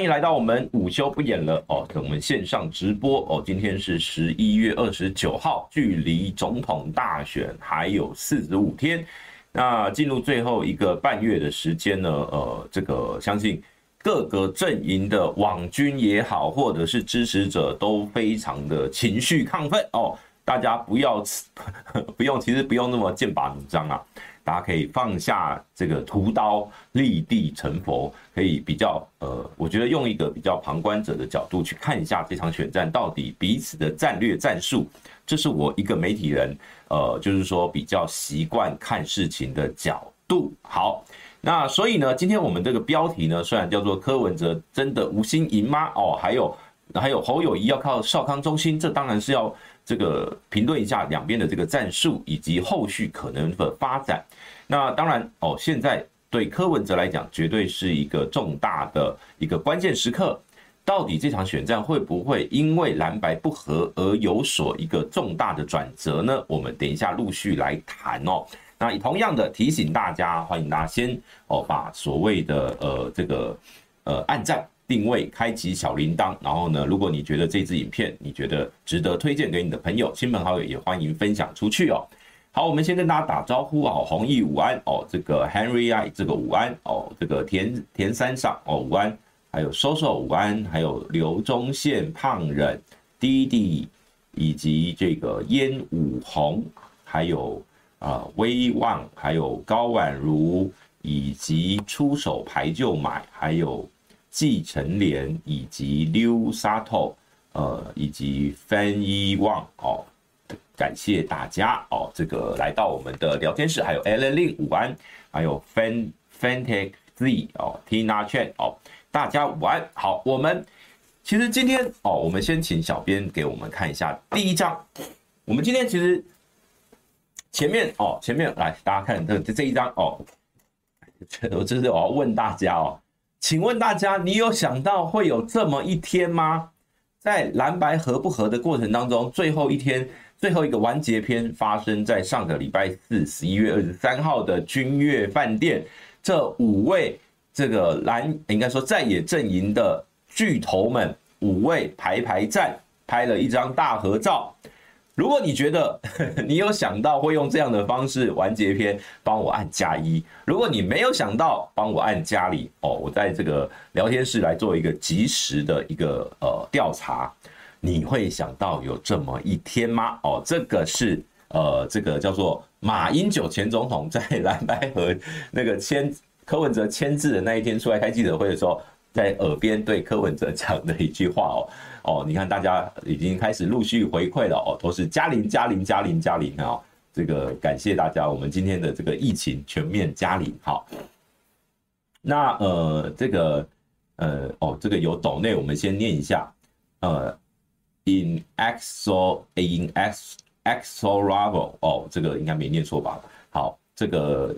欢迎来到我们午休不演了哦，我们线上直播哦。今天是十一月二十九号，距离总统大选还有四十五天，那进入最后一个半月的时间呢，呃，这个相信各个阵营的网军也好，或者是支持者都非常的情绪亢奋哦。大家不要 不用，其实不用那么剑拔弩张啊。大家可以放下这个屠刀，立地成佛，可以比较呃，我觉得用一个比较旁观者的角度去看一下这场选战到底彼此的战略战术，这是我一个媒体人呃，就是说比较习惯看事情的角度。好，那所以呢，今天我们这个标题呢，虽然叫做柯文哲真的无心赢吗？哦，还有还有侯友宜要靠少康中心，这当然是要。这个评论一下两边的这个战术以及后续可能的发展。那当然哦，现在对柯文哲来讲，绝对是一个重大的一个关键时刻。到底这场选战会不会因为蓝白不合而有所一个重大的转折呢？我们等一下陆续来谈哦。那同样的提醒大家，欢迎大家先哦把所谓的呃这个呃按赞。定位，开启小铃铛，然后呢，如果你觉得这支影片你觉得值得推荐给你的朋友、亲朋好友，也欢迎分享出去哦。好，我们先跟大家打招呼哦，弘毅午安哦，这个 Henry I 这个午安哦，这个田田三上哦午安，还有 Soso 午安，还有刘忠宪、胖忍、弟弟，以及这个烟武红，还有啊威望，还有高婉如，以及出手牌就买，还有。季承连以及溜沙透，呃，以及范一旺哦，感谢大家哦，这个来到我们的聊天室，还有 Alan Lin 午安，还有 Fan Fantech Z 哦，Tina Chen 哦，大家午安。好，我们其实今天哦，我们先请小编给我们看一下第一张。我们今天其实前面哦，前面来大家看这这一张哦，我这是我要问大家哦。请问大家，你有想到会有这么一天吗？在蓝白合不合的过程当中，最后一天，最后一个完结篇发生在上个礼拜四，十一月二十三号的君悦饭店，这五位这个蓝应该说在野阵营的巨头们，五位排排站，拍了一张大合照。如果你觉得 你有想到会用这样的方式完结篇，帮我按加一；如果你没有想到，帮我按加里哦。我在这个聊天室来做一个即时的一个呃调查，你会想到有这么一天吗？哦，这个是呃这个叫做马英九前总统在蓝白和那个签柯文哲签字的那一天出来开记者会的时候，在耳边对柯文哲讲的一句话哦。哦，你看，大家已经开始陆续回馈了哦，都是加零加零加零加零啊！这个感谢大家，我们今天的这个疫情全面加零。好，那呃，这个呃，哦，这个有抖内，我们先念一下。呃，in exo in ex exorable 哦，这个应该没念错吧？好，这个。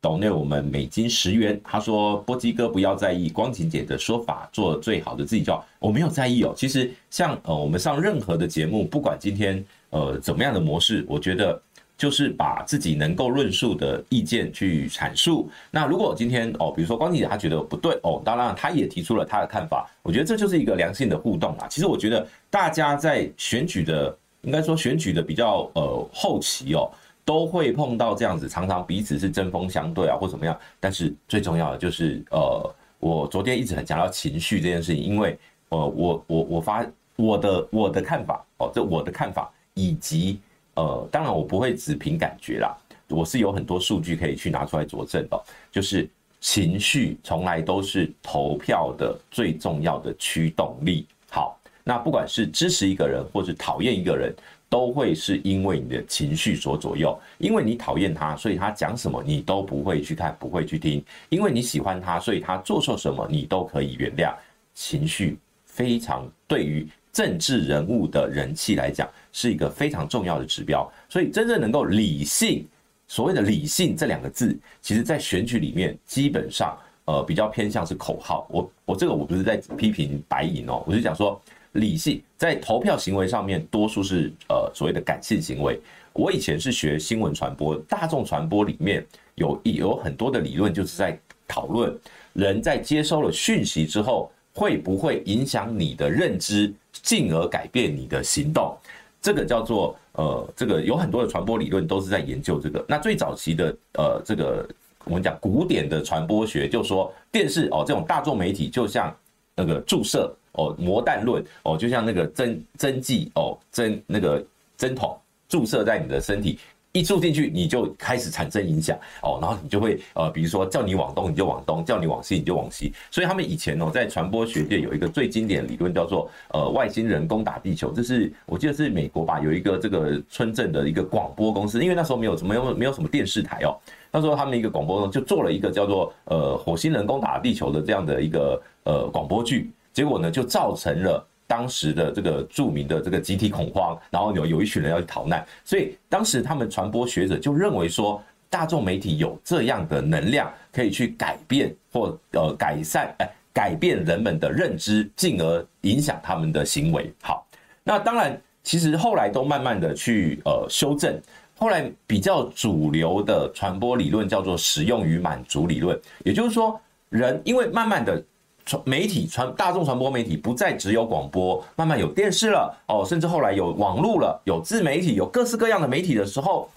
抖内我们美金十元，他说波基哥不要在意光晴姐的说法，做最好的自己就好。我没有在意哦。其实像呃我们上任何的节目，不管今天呃怎么样的模式，我觉得就是把自己能够论述的意见去阐述。那如果今天哦，比如说光晴姐她觉得不对哦，当然她也提出了她的看法。我觉得这就是一个良性的互动啊。其实我觉得大家在选举的，应该说选举的比较呃后期哦。都会碰到这样子，常常彼此是针锋相对啊，或怎么样。但是最重要的就是，呃，我昨天一直很强调情绪这件事情，因为，呃，我我我发我的我的看法哦，这我的看法，以及呃，当然我不会只凭感觉啦，我是有很多数据可以去拿出来佐证的，就是情绪从来都是投票的最重要的驱动力。好，那不管是支持一个人，或是讨厌一个人。都会是因为你的情绪所左右，因为你讨厌他，所以他讲什么你都不会去看，不会去听；因为你喜欢他，所以他做错什么你都可以原谅。情绪非常对于政治人物的人气来讲是一个非常重要的指标，所以真正能够理性，所谓的理性这两个字，其实在选举里面基本上呃比较偏向是口号。我我这个我不是在批评白银哦，我是讲说。理性在投票行为上面，多数是呃所谓的感性行为。我以前是学新闻传播，大众传播里面有有很多的理论，就是在讨论人在接收了讯息之后，会不会影响你的认知，进而改变你的行动？这个叫做呃，这个有很多的传播理论都是在研究这个。那最早期的呃，这个我们讲古典的传播学，就说电视哦，这种大众媒体就像那个注射哦，魔弹论哦，就像那个针针剂哦，针那个针筒注射在你的身体。一住进去，你就开始产生影响哦，然后你就会呃，比如说叫你往东，你就往东；叫你往西，你就往西。所以他们以前哦，在传播学界有一个最经典的理论，叫做呃外星人攻打地球。这是我记得是美国吧，有一个这个村镇的一个广播公司，因为那时候没有没有没有什么电视台哦，那时候他们一个广播呢就做了一个叫做呃火星人攻打地球的这样的一个呃广播剧，结果呢就造成了。当时的这个著名的这个集体恐慌，然后有有一群人要去逃难，所以当时他们传播学者就认为说，大众媒体有这样的能量，可以去改变或呃改善，哎，改变人们的认知，进而影响他们的行为。好，那当然，其实后来都慢慢的去呃修正，后来比较主流的传播理论叫做使用与满足理论，也就是说，人因为慢慢的。传媒体传大众传播媒体不再只有广播，慢慢有电视了哦，甚至后来有网络了，有自媒体，有各式各样的媒体的时候，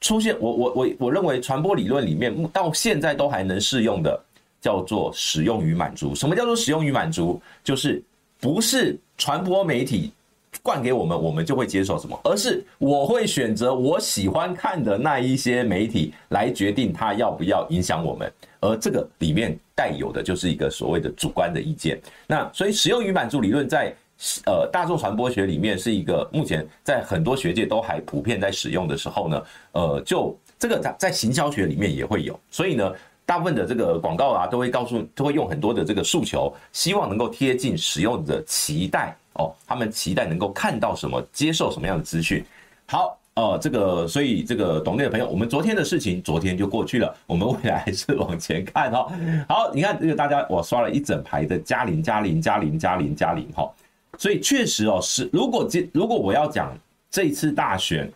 出现我我我我认为传播理论里面到现在都还能适用的叫做使用与满足。什么叫做使用与满足？就是不是传播媒体灌给我们，我们就会接受什么，而是我会选择我喜欢看的那一些媒体来决定它要不要影响我们。而这个里面带有的就是一个所谓的主观的意见。那所以使用与满足理论在呃大众传播学里面是一个目前在很多学界都还普遍在使用的时候呢，呃，就这个在在行销学里面也会有。所以呢，大部分的这个广告啊都会告诉，都会用很多的这个诉求，希望能够贴近使用者期待哦，他们期待能够看到什么，接受什么样的资讯。好。哦，这个，所以这个懂内的朋友，我们昨天的事情，昨天就过去了，我们未来还是往前看哦。好，你看这个大家，我刷了一整排的加零加零加零加零加零哈，所以确实哦，是如果这如果我要讲这次大选，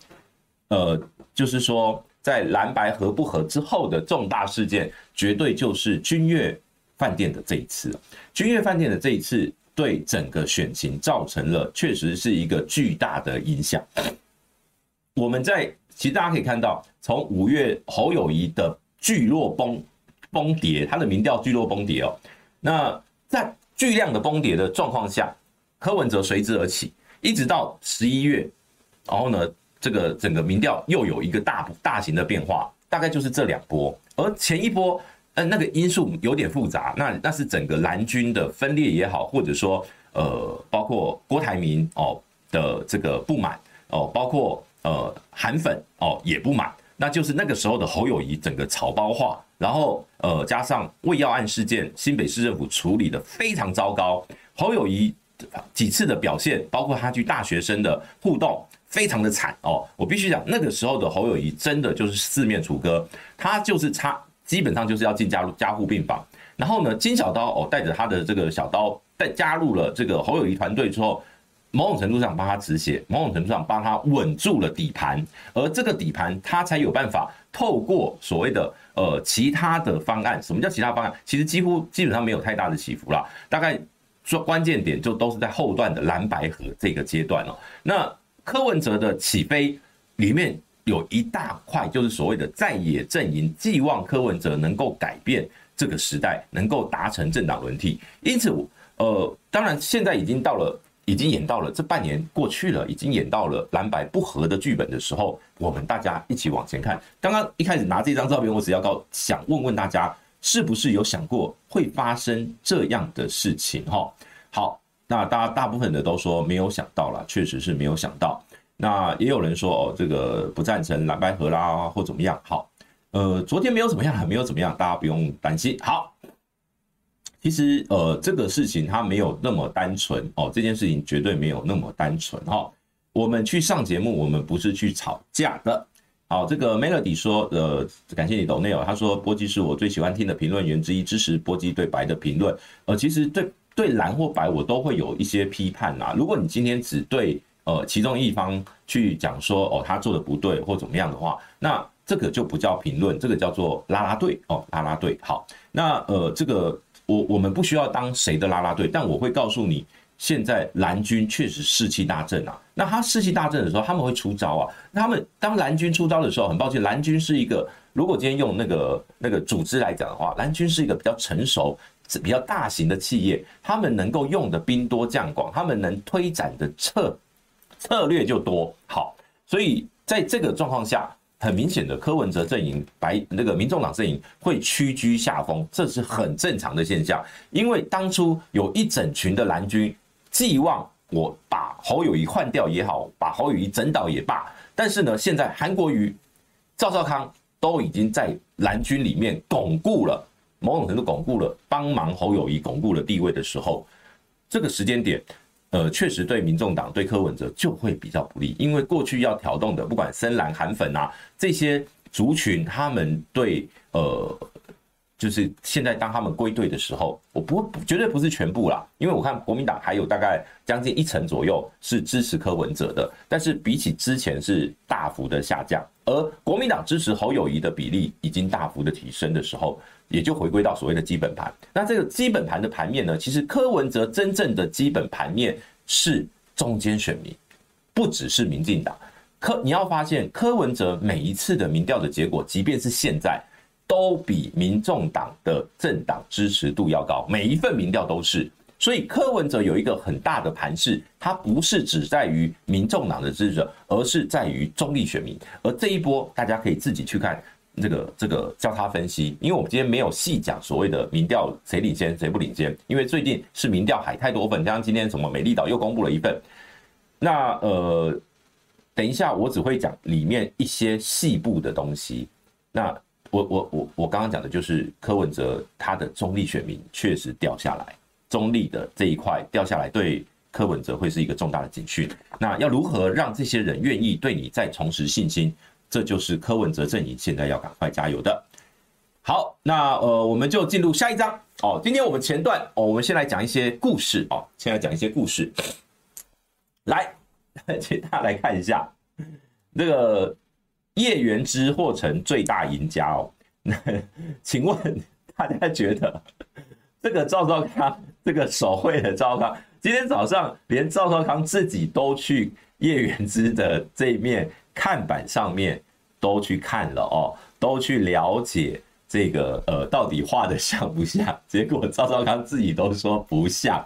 呃，就是说在蓝白合不合之后的重大事件，绝对就是君悦饭店的这一次。君悦饭店的这一次，对整个选情造成了确实是一个巨大的影响。我们在其实大家可以看到，从五月侯友谊的巨落崩崩跌，他的民调巨落崩跌哦。那在巨量的崩跌的状况下，柯文哲随之而起，一直到十一月，然后呢，这个整个民调又有一个大大型的变化，大概就是这两波。而前一波，呃，那个因素有点复杂，那那是整个蓝军的分裂也好，或者说呃，包括郭台铭哦的这个不满哦，包括。呃，韩粉哦也不满，那就是那个时候的侯友宜整个草包化，然后呃加上喂药案事件，新北市政府处理的非常糟糕，侯友宜几次的表现，包括他去大学生的互动，非常的惨哦。我必须讲，那个时候的侯友宜真的就是四面楚歌，他就是差，基本上就是要进加入加护病房。然后呢，金小刀哦带着他的这个小刀，带加入了这个侯友宜团队之后。某种程度上帮他止血，某种程度上帮他稳住了底盘，而这个底盘他才有办法透过所谓的呃其他的方案。什么叫其他方案？其实几乎基本上没有太大的起伏啦，大概说关键点就都是在后段的蓝白合这个阶段哦。那柯文哲的起飞里面有一大块就是所谓的在野阵营寄望柯文哲能够改变这个时代，能够达成政党轮替。因此，呃，当然现在已经到了。已经演到了这半年过去了，已经演到了蓝白不合的剧本的时候，我们大家一起往前看。刚刚一开始拿这张照片，我只要告想问问大家，是不是有想过会发生这样的事情？哈，好，那大家大部分的都说没有想到啦，确实是没有想到。那也有人说哦，这个不赞成蓝白合啦，或怎么样？好，呃，昨天没有怎么样，没有怎么样，大家不用担心。好。其实，呃，这个事情它没有那么单纯哦，这件事情绝对没有那么单纯哈。我们去上节目，我们不是去吵架的。好，这个 Melody 说，呃，感谢你抖内哦，他说波基是我最喜欢听的评论员之一，支持波基对白的评论。呃，其实对对蓝或白，我都会有一些批判呐。如果你今天只对呃其中一方去讲说哦他做的不对或怎么样的话，那这个就不叫评论，这个叫做拉拉队哦，拉拉队。好，那呃这个。我我们不需要当谁的啦啦队，但我会告诉你，现在蓝军确实士气大振啊。那他士气大振的时候，他们会出招啊。他们当蓝军出招的时候，很抱歉，蓝军是一个，如果今天用那个那个组织来讲的话，蓝军是一个比较成熟、比较大型的企业，他们能够用的兵多将广，他们能推展的策策略就多。好，所以在这个状况下。很明显的，柯文哲阵营白那个民众党阵营会屈居下风，这是很正常的现象。因为当初有一整群的蓝军寄望我把侯友宜换掉也好，把侯友宜整倒也罢，但是呢，现在韩国瑜、赵少康都已经在蓝军里面巩固了某种程度巩固了帮忙侯友宜巩固了地位的时候，这个时间点。呃，确实对民众党对柯文哲就会比较不利，因为过去要调动的，不管深蓝、韩粉啊这些族群，他们对呃，就是现在当他们归队的时候，我不绝对不是全部啦，因为我看国民党还有大概将近一成左右是支持柯文哲的，但是比起之前是大幅的下降，而国民党支持侯友谊的比例已经大幅的提升的时候。也就回归到所谓的基本盘。那这个基本盘的盘面呢，其实柯文哲真正的基本盘面是中间选民，不只是民进党。柯你要发现，柯文哲每一次的民调的结果，即便是现在，都比民众党的政党支持度要高。每一份民调都是。所以柯文哲有一个很大的盘势，他不是只在于民众党的支持者，而是在于中立选民。而这一波，大家可以自己去看。这个这个交叉分析，因为我们今天没有细讲所谓的民调谁领先谁不领先，因为最近是民调海太多份，像今天什么美丽岛又公布了一份，那呃，等一下我只会讲里面一些细部的东西。那我我我我刚刚讲的就是柯文哲他的中立选民确实掉下来，中立的这一块掉下来，对柯文哲会是一个重大的警讯。那要如何让这些人愿意对你再重拾信心？这就是柯文哲阵营现在要赶快加油的。好，那呃，我们就进入下一章哦。今天我们前段哦，我们先来讲一些故事哦，先来讲一些故事。来，请大家来看一下这个叶元之或成最大赢家哦。那请问大家觉得这个赵少康，这个手绘的赵康，今天早上连赵少康自己都去叶元之的这一面。看板上面都去看了哦，都去了解这个呃到底画的像不像？结果赵少康自己都说不像。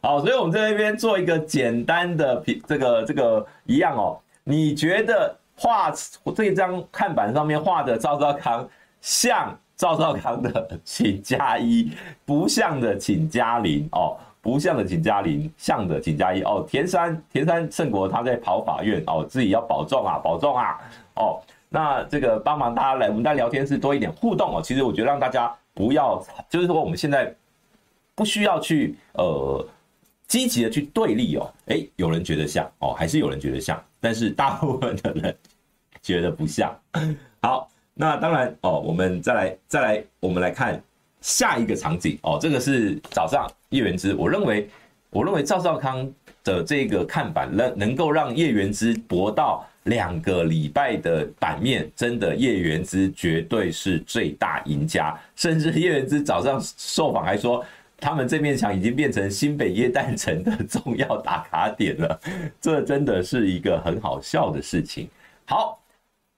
好，所以我们在那边做一个简单的评，这个这个一样哦。你觉得画这张看板上面画的赵少康像赵少康的，请加一；不像的，请加零哦。不像的请加零，像的请加一哦。田山田山胜国他在跑法院哦，自己要保重啊，保重啊哦。那这个帮忙大家来，我们在聊天室多一点互动哦。其实我觉得让大家不要，就是说我们现在不需要去呃积极的去对立哦。诶，有人觉得像哦，还是有人觉得像，但是大部分的人觉得不像。好，那当然哦，我们再来再来，我们来看。下一个场景哦，这个是早上叶元之。我认为，我认为赵少康的这个看板能能够让叶元之博到两个礼拜的版面，真的叶元之绝对是最大赢家。甚至叶元之早上受访还说，他们这面墙已经变成新北耶诞城的重要打卡点了。这真的是一个很好笑的事情。好。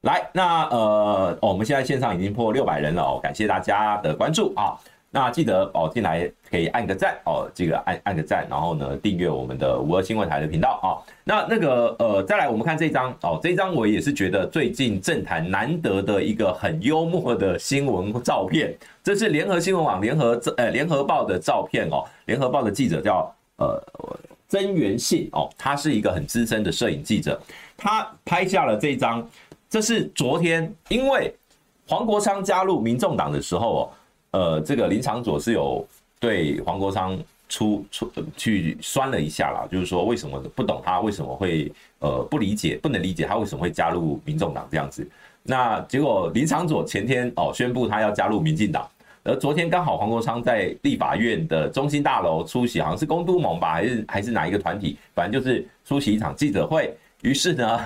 来，那呃，我们现在线上已经破六百人了哦，感谢大家的关注啊。那记得哦，进来可以按个赞哦，这个按按个赞，然后呢，订阅我们的五二新闻台的频道啊。那那个呃，再来我们看这张哦，这张我也是觉得最近政坛难得的一个很幽默的新闻照片，这是联合新闻网联合呃联合报的照片哦，联合报的记者叫呃曾元信哦，他是一个很资深的摄影记者，他拍下了这张。这是昨天，因为黄国昌加入民众党的时候，呃，这个林长佐是有对黄国昌出出去酸了一下啦，就是说为什么不懂他为什么会呃不理解，不能理解他为什么会加入民众党这样子。那结果林长佐前天哦宣布他要加入民进党，而昨天刚好黄国昌在立法院的中心大楼出席，好像是公都盟吧，还是还是哪一个团体，反正就是出席一场记者会，于是呢。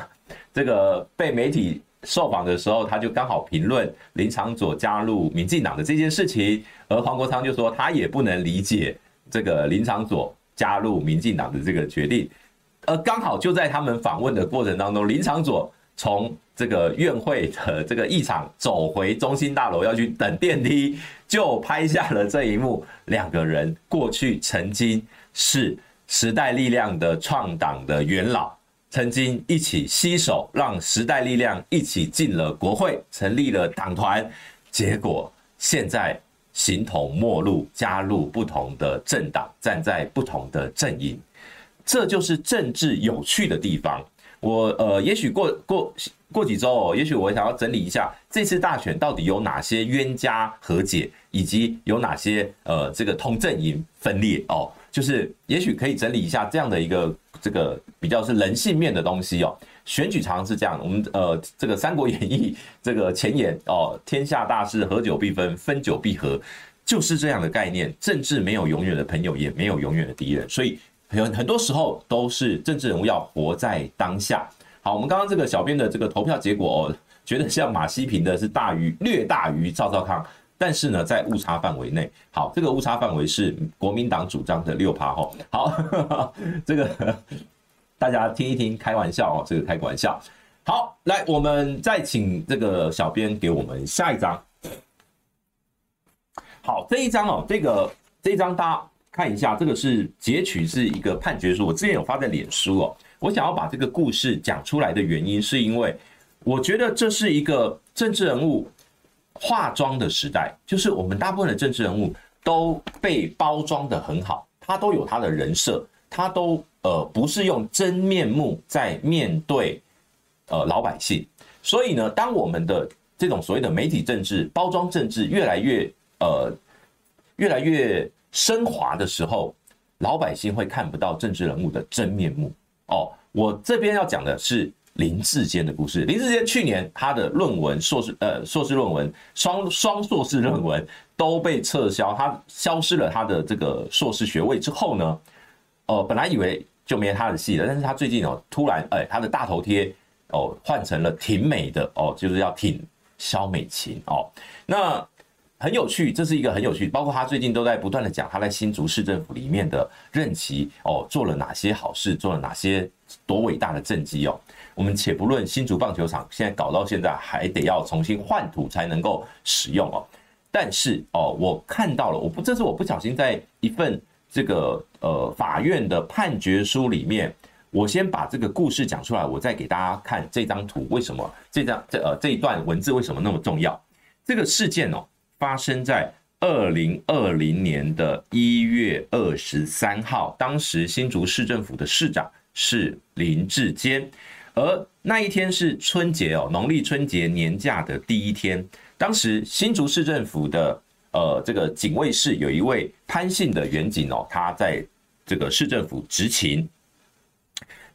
这个被媒体受访的时候，他就刚好评论林长佐加入民进党的这件事情，而黄国昌就说他也不能理解这个林长佐加入民进党的这个决定，而刚好就在他们访问的过程当中，林长佐从这个院会的这个议场走回中心大楼要去等电梯，就拍下了这一幕，两个人过去曾经是时代力量的创党的元老。曾经一起携手让时代力量一起进了国会，成立了党团，结果现在形同陌路，加入不同的政党，站在不同的阵营，这就是政治有趣的地方。我呃，也许过过过几周哦，也许我想要整理一下这次大选到底有哪些冤家和解，以及有哪些呃这个同阵营分裂哦，就是也许可以整理一下这样的一个。这个比较是人性面的东西哦，选举常常是这样。我们呃，这个《三国演义》这个前言哦，天下大势，合久必分，分久必合，就是这样的概念。政治没有永远的朋友，也没有永远的敌人，所以很很多时候都是政治人物要活在当下。好，我们刚刚这个小编的这个投票结果哦，觉得像马西平的是大于略大于赵少康。但是呢，在误差范围内，好，这个误差范围是国民党主张的六趴吼，好，这个 大家听一听，开玩笑哦，这个开个玩笑。好，来，我们再请这个小编给我们下一张。好，这一张哦，这个这一张大家看一下，这个是截取是一个判决书，我之前有发在脸书哦。我想要把这个故事讲出来的原因，是因为我觉得这是一个政治人物。化妆的时代，就是我们大部分的政治人物都被包装得很好，他都有他的人设，他都呃不是用真面目在面对呃老百姓，所以呢，当我们的这种所谓的媒体政治、包装政治越来越呃越来越升华的时候，老百姓会看不到政治人物的真面目哦。我这边要讲的是。林志坚的故事。林志坚去年他的论文硕士呃硕士论文双双硕士论文都被撤销，他消失了他的这个硕士学位之后呢，呃本来以为就没他的戏了，但是他最近哦突然哎他的大头贴哦换成了挺美的哦，就是要挺萧美琴哦，那很有趣，这是一个很有趣，包括他最近都在不断的讲他在新竹市政府里面的任期哦做了哪些好事，做了哪些多伟大的政绩哦。我们且不论新竹棒球场现在搞到现在还得要重新换土才能够使用哦，但是哦，我看到了，我不这是我不小心在一份这个呃法院的判决书里面，我先把这个故事讲出来，我再给大家看这张图，为什么这张这呃这一段文字为什么那么重要？这个事件哦发生在二零二零年的一月二十三号，当时新竹市政府的市长是林志坚。而那一天是春节哦，农历春节年假的第一天。当时新竹市政府的呃这个警卫室有一位潘姓的员警哦，他在这个市政府执勤。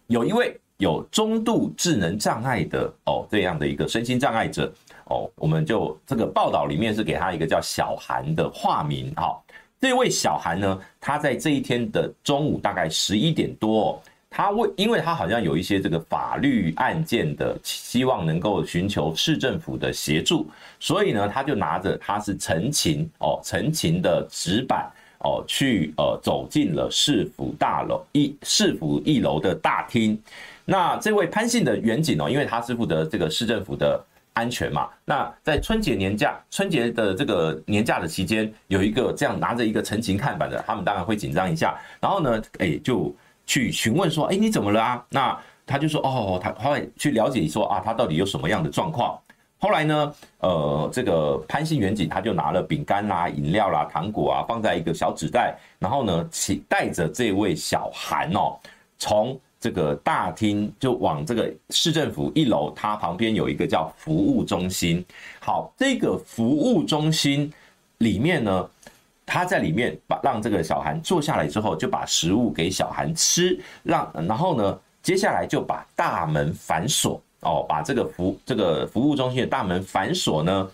有一位有中度智能障碍的哦这样的一个身心障碍者哦，我们就这个报道里面是给他一个叫小韩的化名。好，这位小韩呢，他在这一天的中午大概十一点多哦。他为，因为他好像有一些这个法律案件的希望能够寻求市政府的协助，所以呢，他就拿着他是陈情哦，陈情的纸板哦，去呃走进了市府大楼一市府一楼的大厅。那这位潘姓的员警哦，因为他是负责这个市政府的安全嘛，那在春节年假春节的这个年假的期间，有一个这样拿着一个陈情看板的，他们当然会紧张一下。然后呢，哎就。去询问说，哎，你怎么了啊？那他就说，哦，他后来去了解说啊，他到底有什么样的状况？后来呢，呃，这个潘姓员警他就拿了饼干啦、饮料啦、糖果啊，放在一个小纸袋，然后呢，请带着这位小韩哦，从这个大厅就往这个市政府一楼，它旁边有一个叫服务中心。好，这个服务中心里面呢。他在里面把让这个小韩坐下来之后，就把食物给小韩吃，让然后呢，接下来就把大门反锁哦，把这个服这个服务中心的大门反锁呢，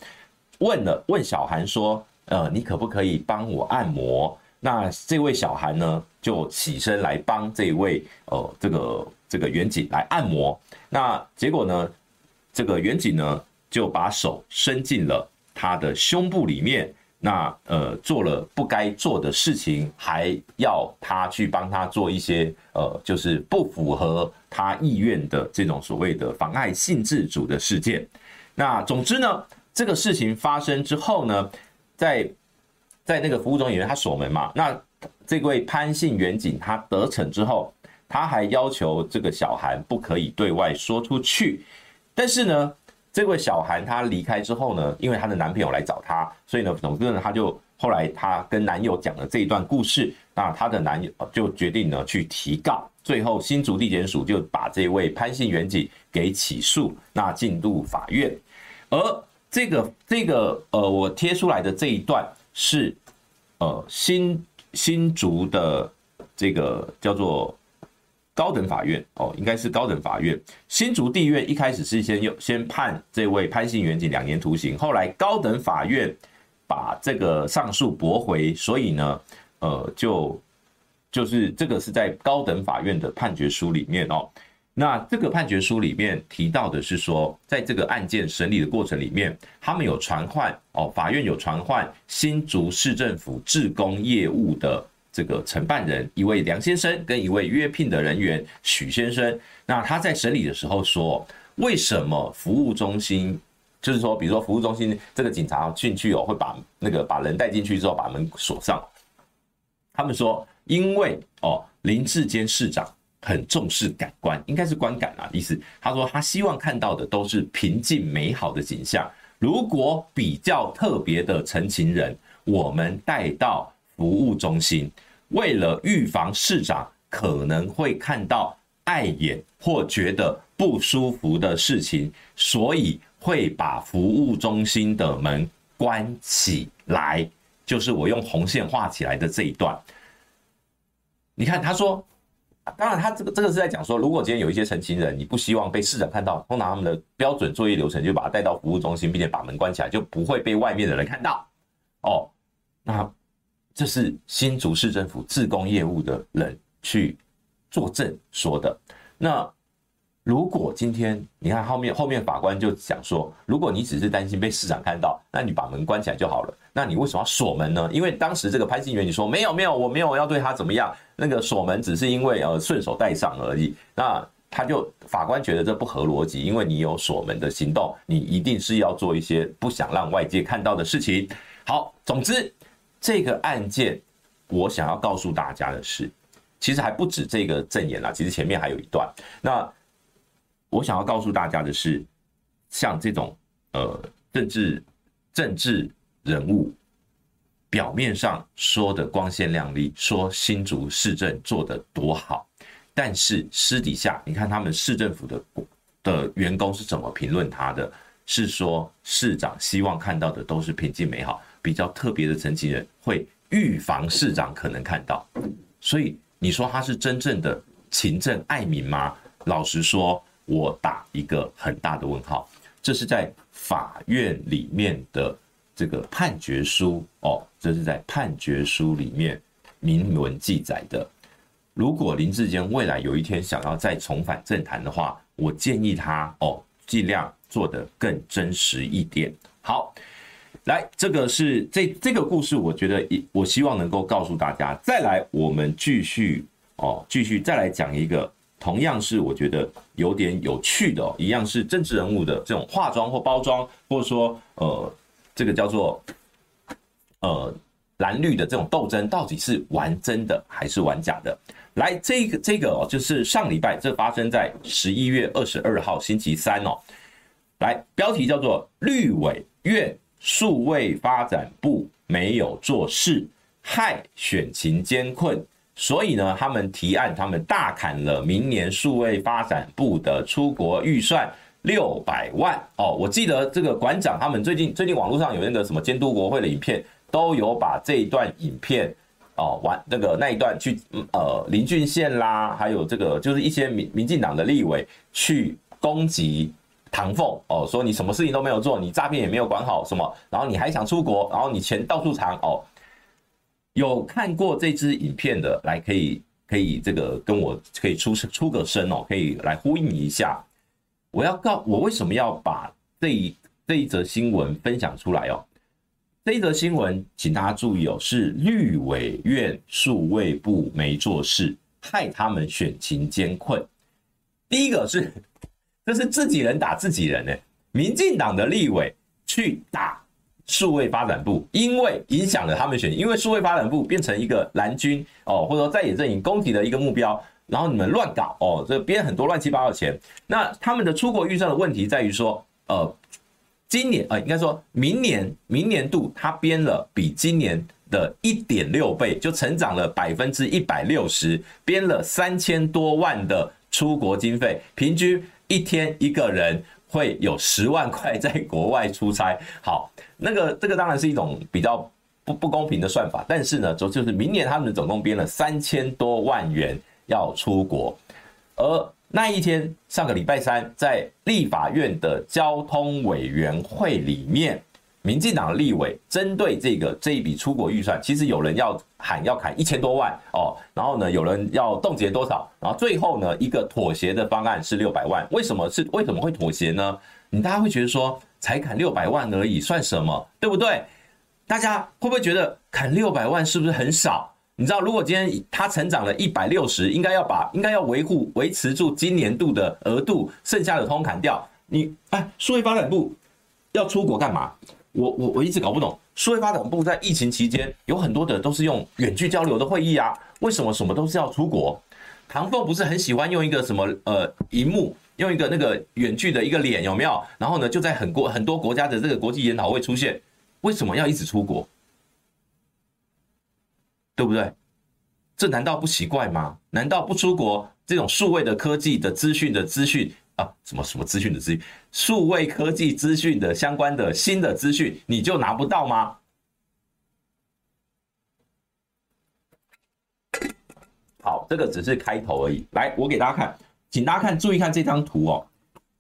问了问小韩说，呃，你可不可以帮我按摩？那这位小韩呢，就起身来帮这位呃这个这个员警来按摩。那结果呢，这个员警呢就把手伸进了他的胸部里面，那呃做了不该做的事情，还要他去帮他做一些呃就是不符合他意愿的这种所谓的妨碍性自主的事件。那总之呢，这个事情发生之后呢，在在那个服务中心演员他锁门嘛，那这位潘姓员警他得逞之后，他还要求这个小韩不可以对外说出去。但是呢，这位小韩她离开之后呢，因为她的男朋友来找她，所以呢，总之呢，她就后来她跟男友讲了这一段故事，那她的男友就决定呢去提告，最后新竹地检署就把这位潘姓员警给起诉，那进入法院。而这个这个呃，我贴出来的这一段是呃新新竹的这个叫做。高等法院哦，应该是高等法院。新竹地院一开始是先有先判这位潘姓员警两年徒刑，后来高等法院把这个上诉驳回，所以呢，呃，就就是这个是在高等法院的判决书里面哦。那这个判决书里面提到的是说，在这个案件审理的过程里面，他们有传唤哦，法院有传唤新竹市政府志工业务的。这个承办人一位梁先生跟一位约聘的人员许先生，那他在审理的时候说，为什么服务中心就是说，比如说服务中心这个警察进去哦，会把那个把人带进去之后把门锁上。他们说，因为哦林志坚市长很重视感官，应该是观感啊意思。他说他希望看到的都是平静美好的景象。如果比较特别的陈情人，我们带到。服务中心为了预防市长可能会看到碍眼或觉得不舒服的事情，所以会把服务中心的门关起来。就是我用红线画起来的这一段。你看，他说，当然他这个这个是在讲说，如果今天有一些陈情人，你不希望被市长看到，通常他们的标准作业流程就把他带到服务中心，并且把门关起来，就不会被外面的人看到。哦，那。这是新竹市政府自工业务的人去作证说的。那如果今天你看后面后面法官就讲说，如果你只是担心被市长看到，那你把门关起来就好了。那你为什么要锁门呢？因为当时这个潘姓员警说没有没有，我没有要对他怎么样，那个锁门只是因为呃顺手带上而已。那他就法官觉得这不合逻辑，因为你有锁门的行动，你一定是要做一些不想让外界看到的事情。好，总之。这个案件，我想要告诉大家的是，其实还不止这个证言啦，其实前面还有一段。那我想要告诉大家的是，像这种呃政治政治人物，表面上说的光鲜亮丽，说新竹市政做的多好，但是私底下，你看他们市政府的的员工是怎么评论他的？是说市长希望看到的都是平静美好。比较特别的陈情人会预防市长可能看到，所以你说他是真正的勤政爱民吗？老实说，我打一个很大的问号。这是在法院里面的这个判决书哦，这是在判决书里面明文记载的。如果林志坚未来有一天想要再重返政坛的话，我建议他哦，尽量做得更真实一点。好。来，这个是这这个故事，我觉得我希望能够告诉大家。再来，我们继续哦，继续再来讲一个，同样是我觉得有点有趣的哦，一样是政治人物的这种化妆或包装，或者说呃，这个叫做呃蓝绿的这种斗争，到底是玩真的还是玩假的？来，这个这个哦，就是上礼拜这发生在十一月二十二号星期三哦。来，标题叫做绿委院。数位发展部没有做事，害选情艰困，所以呢，他们提案，他们大砍了明年数位发展部的出国预算六百万哦。我记得这个馆长他们最近最近网络上有那个什么监督国会的影片，都有把这一段影片哦，完那个那一段去呃林俊宪啦，还有这个就是一些民民进党的立委去攻击。唐凤哦，说你什么事情都没有做，你诈骗也没有管好什么，然后你还想出国，然后你钱到处藏哦。有看过这支影片的，来可以可以这个跟我可以出出个声哦，可以来呼应一下。我要告我为什么要把这一这一则新闻分享出来哦？这一则新闻，请大家注意哦，是绿委院数位部没做事，害他们选情艰困。第一个是，这是自己人打自己人呢，民进党的立委去打数位发展部，因为影响了他们选，因为数位发展部变成一个蓝军哦，或者说在野阵营攻击的一个目标。然后你们乱搞哦，这编很多乱七八糟钱。那他们的出国预算的问题在于说，呃，今年呃，应该说明年明年度他编了比今年的一点六倍，就成长了百分之一百六十，编了三千多万的出国经费，平均一天一个人会有十万块在国外出差。好，那个这个当然是一种比较不不公平的算法，但是呢，就就是明年他们总共编了三千多万元。要出国，而那一天上个礼拜三，在立法院的交通委员会里面，民进党立委针对这个这一笔出国预算，其实有人要喊要砍一千多万哦，然后呢，有人要冻结多少，然后最后呢，一个妥协的方案是六百万。为什么是为什么会妥协呢？你大家会觉得说，才砍六百万而已，算什么？对不对？大家会不会觉得砍六百万是不是很少？你知道，如果今天它成长了一百六十，应该要把应该要维护维持住今年度的额度，剩下的通砍掉。你哎，数位发展部要出国干嘛？我我我一直搞不懂，数位发展部在疫情期间有很多的都是用远距交流的会议啊，为什么什么都是要出国？唐凤不是很喜欢用一个什么呃荧幕，用一个那个远距的一个脸有没有？然后呢，就在很国很多国家的这个国际研讨会出现，为什么要一直出国？对不对？这难道不奇怪吗？难道不出国，这种数位的科技的资讯的资讯啊，什么什么资讯的资讯，数位科技资讯的相关的新的资讯，你就拿不到吗？好，这个只是开头而已。来，我给大家看，请大家看，注意看这张图哦。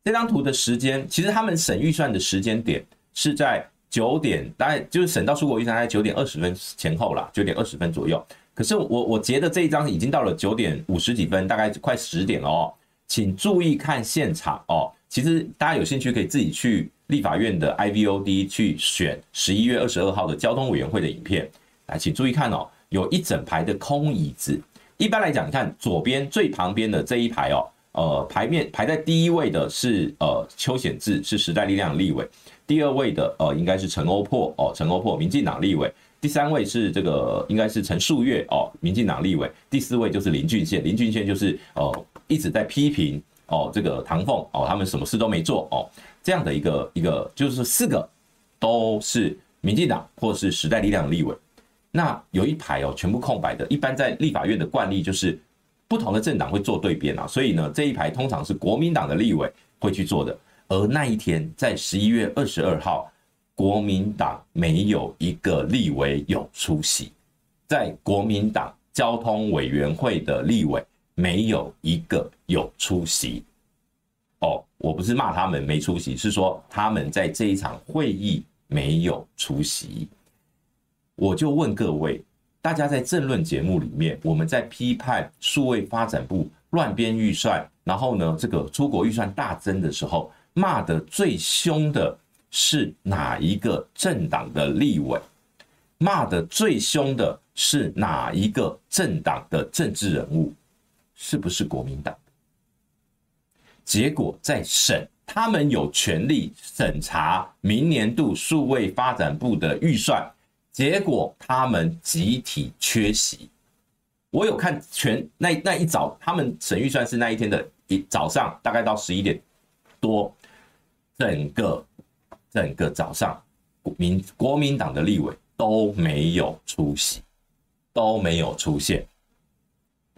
这张图的时间，其实他们审预算的时间点是在。九点大概就是审到出国预算，大概九点二十分前后啦，九点二十分左右。可是我我截的这一张已经到了九点五十几分，大概快十点了哦。请注意看现场哦。其实大家有兴趣可以自己去立法院的 IVOD 去选十一月二十二号的交通委员会的影片。来，请注意看哦，有一整排的空椅子。一般来讲，你看左边最旁边的这一排哦，呃，排面排在第一位的是呃邱显智，是时代力量立委。第二位的呃应该是陈欧珀哦，陈欧珀民进党立委。第三位是这个应该是陈树月哦，民进党立委。第四位就是林俊宪，林俊宪就是呃一直在批评哦这个唐凤哦，他们什么事都没做哦，这样的一个一个就是四个都是民进党或是时代力量的立委。那有一排哦全部空白的，一般在立法院的惯例就是不同的政党会坐对边啊，所以呢这一排通常是国民党的立委会去做的。而那一天，在十一月二十二号，国民党没有一个立委有出席，在国民党交通委员会的立委没有一个有出席。哦，我不是骂他们没出席，是说他们在这一场会议没有出席。我就问各位，大家在政论节目里面，我们在批判数位发展部乱编预算，然后呢，这个出国预算大增的时候。骂得最凶的是哪一个政党的立委？骂得最凶的是哪一个政党的政治人物？是不是国民党？结果在审，他们有权利审查明年度数位发展部的预算，结果他们集体缺席。我有看全那那一早，他们审预算是那一天的一早上，大概到十一点多。整个整个早上，民国民党的立委都没有出席，都没有出现。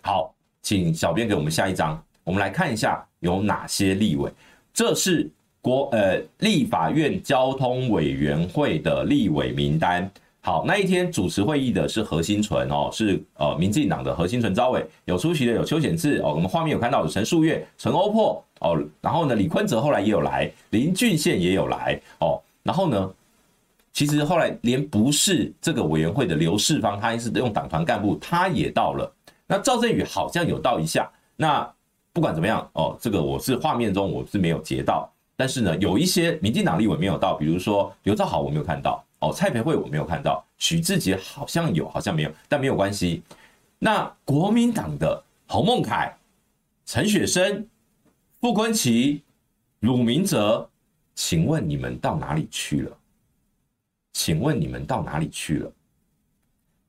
好，请小编给我们下一张，我们来看一下有哪些立委。这是国呃立法院交通委员会的立委名单。好，那一天主持会议的是何新纯哦，是呃民进党的何新纯召委，有出席的有邱显志哦，我们画面有看到有陈树月、陈欧珀。哦，然后呢，李坤泽后来也有来，林俊宪也有来，哦，然后呢，其实后来连不是这个委员会的刘世芳，他也是用党团干部，他也到了。那赵振宇好像有到一下，那不管怎么样哦，这个我是画面中我是没有截到，但是呢，有一些民进党立委没有到，比如说刘兆豪我没有看到哦，蔡培慧我没有看到，许志杰好像有，好像没有，但没有关系。那国民党的洪孟楷、陈雪生、傅崐萁、鲁明哲，请问你们到哪里去了？请问你们到哪里去了？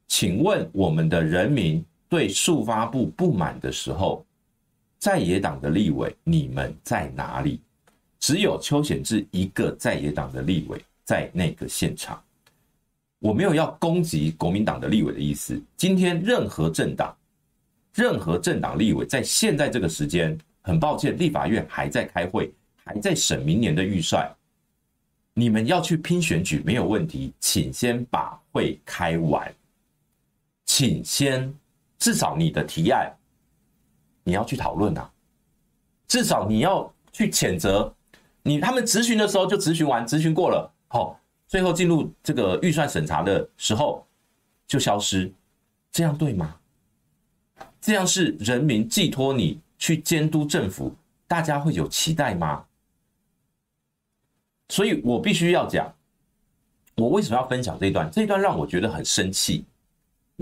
请问我们的人民对数发部不满的时候，在野党的立委你们在哪里？只有邱显智一个在野党的立委在那个现场。我没有要攻击国民党的立委的意思。今天任何政党、任何政党立委在现在这个时间，很抱歉，立法院还在开会，还在审明年的预算。你们要去拼选举没有问题，请先把会开完，请先至少你的提案你要去讨论啊，至少你要去谴责你他们质询的时候就质询完，质询过了，好。最后进入这个预算审查的时候就消失，这样对吗？这样是人民寄托你去监督政府，大家会有期待吗？所以我必须要讲，我为什么要分享这一段？这一段让我觉得很生气。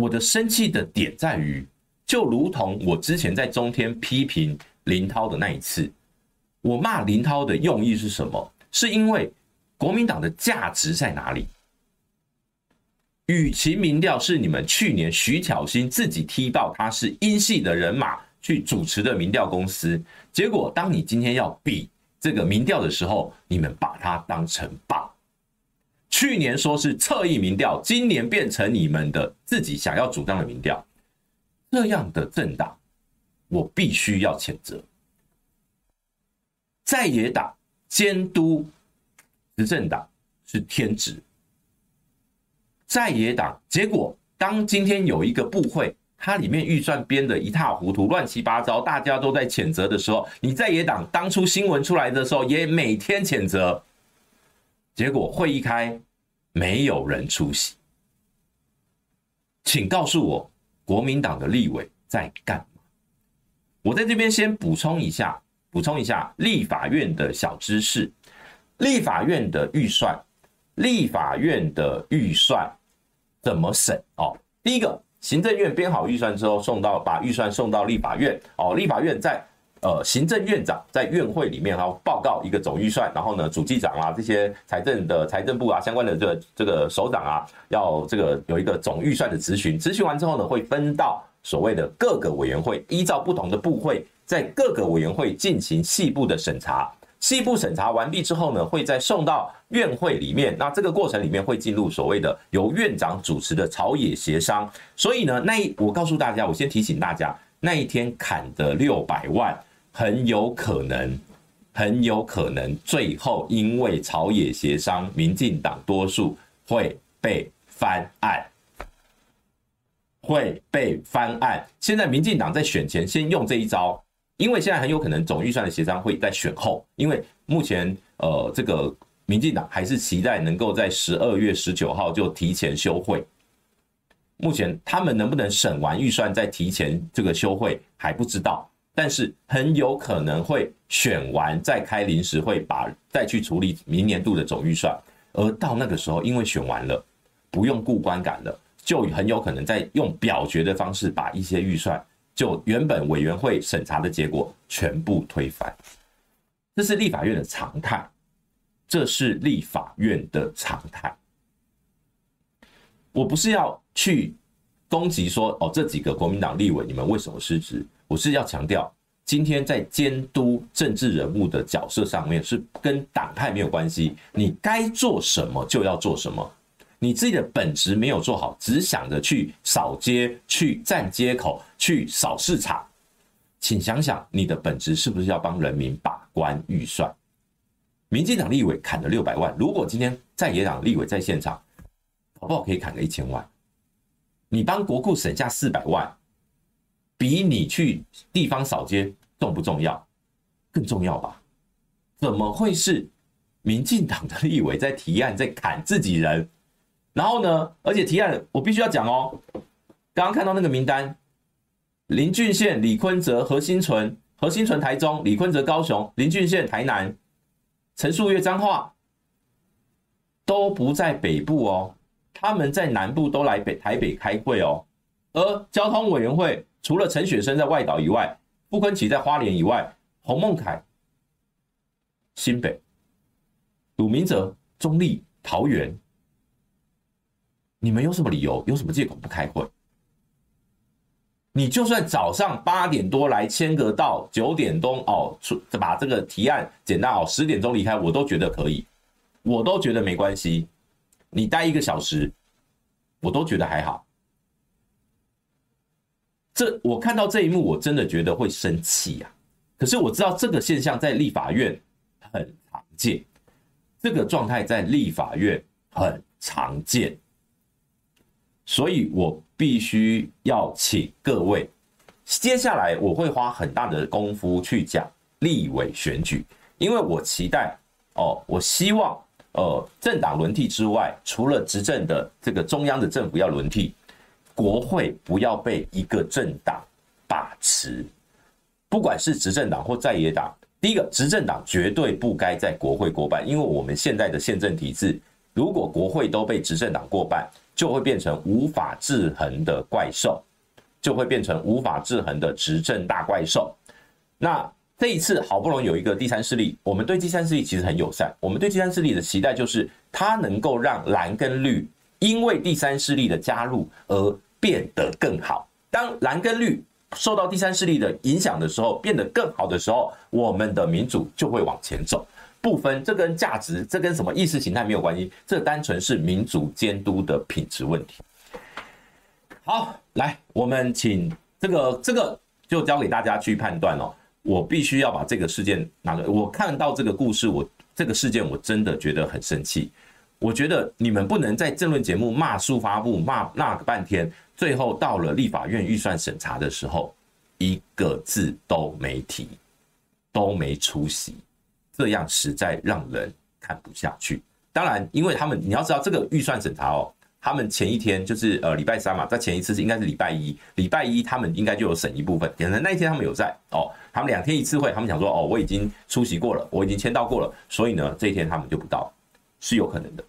我的生气的点在于，就如同我之前在中天批评林涛的那一次，我骂林涛的用意是什么？是因为。国民党的价值在哪里？与其民调是你们去年徐巧芯自己踢爆他是英系的人马去主持的民调公司，结果当你今天要比这个民调的时候，你们把它当成宝。去年说是侧翼民调，今年变成你们的自己想要主张的民调，这样的政党，我必须要谴责。在野党监督。执政党是天职，在野党结果，当今天有一个部会，它里面预算编得一塌糊涂、乱七八糟，大家都在谴责的时候，你在野党当初新闻出来的时候，也每天谴责，结果会议开，没有人出席，请告诉我，国民党的立委在干嘛？我在这边先补充一下，补充一下立法院的小知识。立法院的预算，立法院的预算怎么审？哦，第一个，行政院编好预算之后，送到把预算送到立法院。哦，立法院在呃，行政院长在院会里面然后报告一个总预算，然后呢，主计长啊，这些财政的财政部啊，相关的这个这个首长啊，要这个有一个总预算的咨询，咨询完之后呢，会分到所谓的各个委员会，依照不同的部会，在各个委员会进行细部的审查。细部审查完毕之后呢，会再送到院会里面。那这个过程里面会进入所谓的由院长主持的朝野协商。所以呢，那一我告诉大家，我先提醒大家，那一天砍的六百万，很有可能，很有可能最后因为朝野协商，民进党多数会被翻案，会被翻案。现在民进党在选前先用这一招。因为现在很有可能总预算的协商会在选后，因为目前呃这个民进党还是期待能够在十二月十九号就提前休会。目前他们能不能审完预算再提前这个休会还不知道，但是很有可能会选完再开临时会，把再去处理明年度的总预算。而到那个时候，因为选完了不用顾观感了，就很有可能再用表决的方式把一些预算。就原本委员会审查的结果全部推翻，这是立法院的常态，这是立法院的常态。我不是要去攻击说哦，这几个国民党立委你们为什么失职？我是要强调，今天在监督政治人物的角色上面是跟党派没有关系，你该做什么就要做什么。你自己的本职没有做好，只想着去扫街、去占街口、去扫市场，请想想你的本职是不是要帮人民把关预算？民进党立委砍了六百万，如果今天在野党立委在现场，好不好可以砍个一千万？你帮国库省下四百万，比你去地方扫街重不重要？更重要吧？怎么会是民进党的立委在提案在砍自己人？然后呢，而且提案我必须要讲哦。刚刚看到那个名单，林俊宪、李坤泽、何新存、何新存台中、李坤泽高雄、林俊宪台南、陈树岳彰化，都不在北部哦，他们在南部都来北台北开会哦。而交通委员会除了陈雪生在外岛以外，傅昆萁在花莲以外，洪孟楷新北、鲁明哲中立、桃园，你们有什么理由？有什么借口不开会？你就算早上八点多来签个到，九点钟哦出把这个提案简单哦，十点钟离开，我都觉得可以，我都觉得没关系。你待一个小时，我都觉得还好。这我看到这一幕，我真的觉得会生气呀。可是我知道这个现象在立法院很常见，这个状态在立法院很常见。所以我必须要请各位，接下来我会花很大的功夫去讲立委选举，因为我期待哦，我希望呃政党轮替之外，除了执政的这个中央的政府要轮替，国会不要被一个政党把持，不管是执政党或在野党，第一个执政党绝对不该在国会过半，因为我们现在的宪政体制，如果国会都被执政党过半。就会变成无法制衡的怪兽，就会变成无法制衡的执政大怪兽。那这一次好不容易有一个第三势力，我们对第三势力其实很友善。我们对第三势力的期待就是，它能够让蓝跟绿因为第三势力的加入而变得更好。当蓝跟绿受到第三势力的影响的时候，变得更好的时候，我们的民主就会往前走。不分，这跟价值，这跟什么意识形态没有关系，这单纯是民主监督的品质问题。好，来，我们请这个这个就交给大家去判断哦。我必须要把这个事件拿来，我看到这个故事，我这个事件我真的觉得很生气。我觉得你们不能在政论节目骂速发布骂那个半天，最后到了立法院预算审查的时候，一个字都没提，都没出席。这样实在让人看不下去。当然，因为他们你要知道这个预算审查哦，他们前一天就是呃礼拜三嘛，在前一次是应该是礼拜一，礼拜一他们应该就有审一部分，可能那一天他们有在哦，他们两天一次会，他们想说哦，我已经出席过了，我已经签到过了，所以呢这一天他们就不到，是有可能的。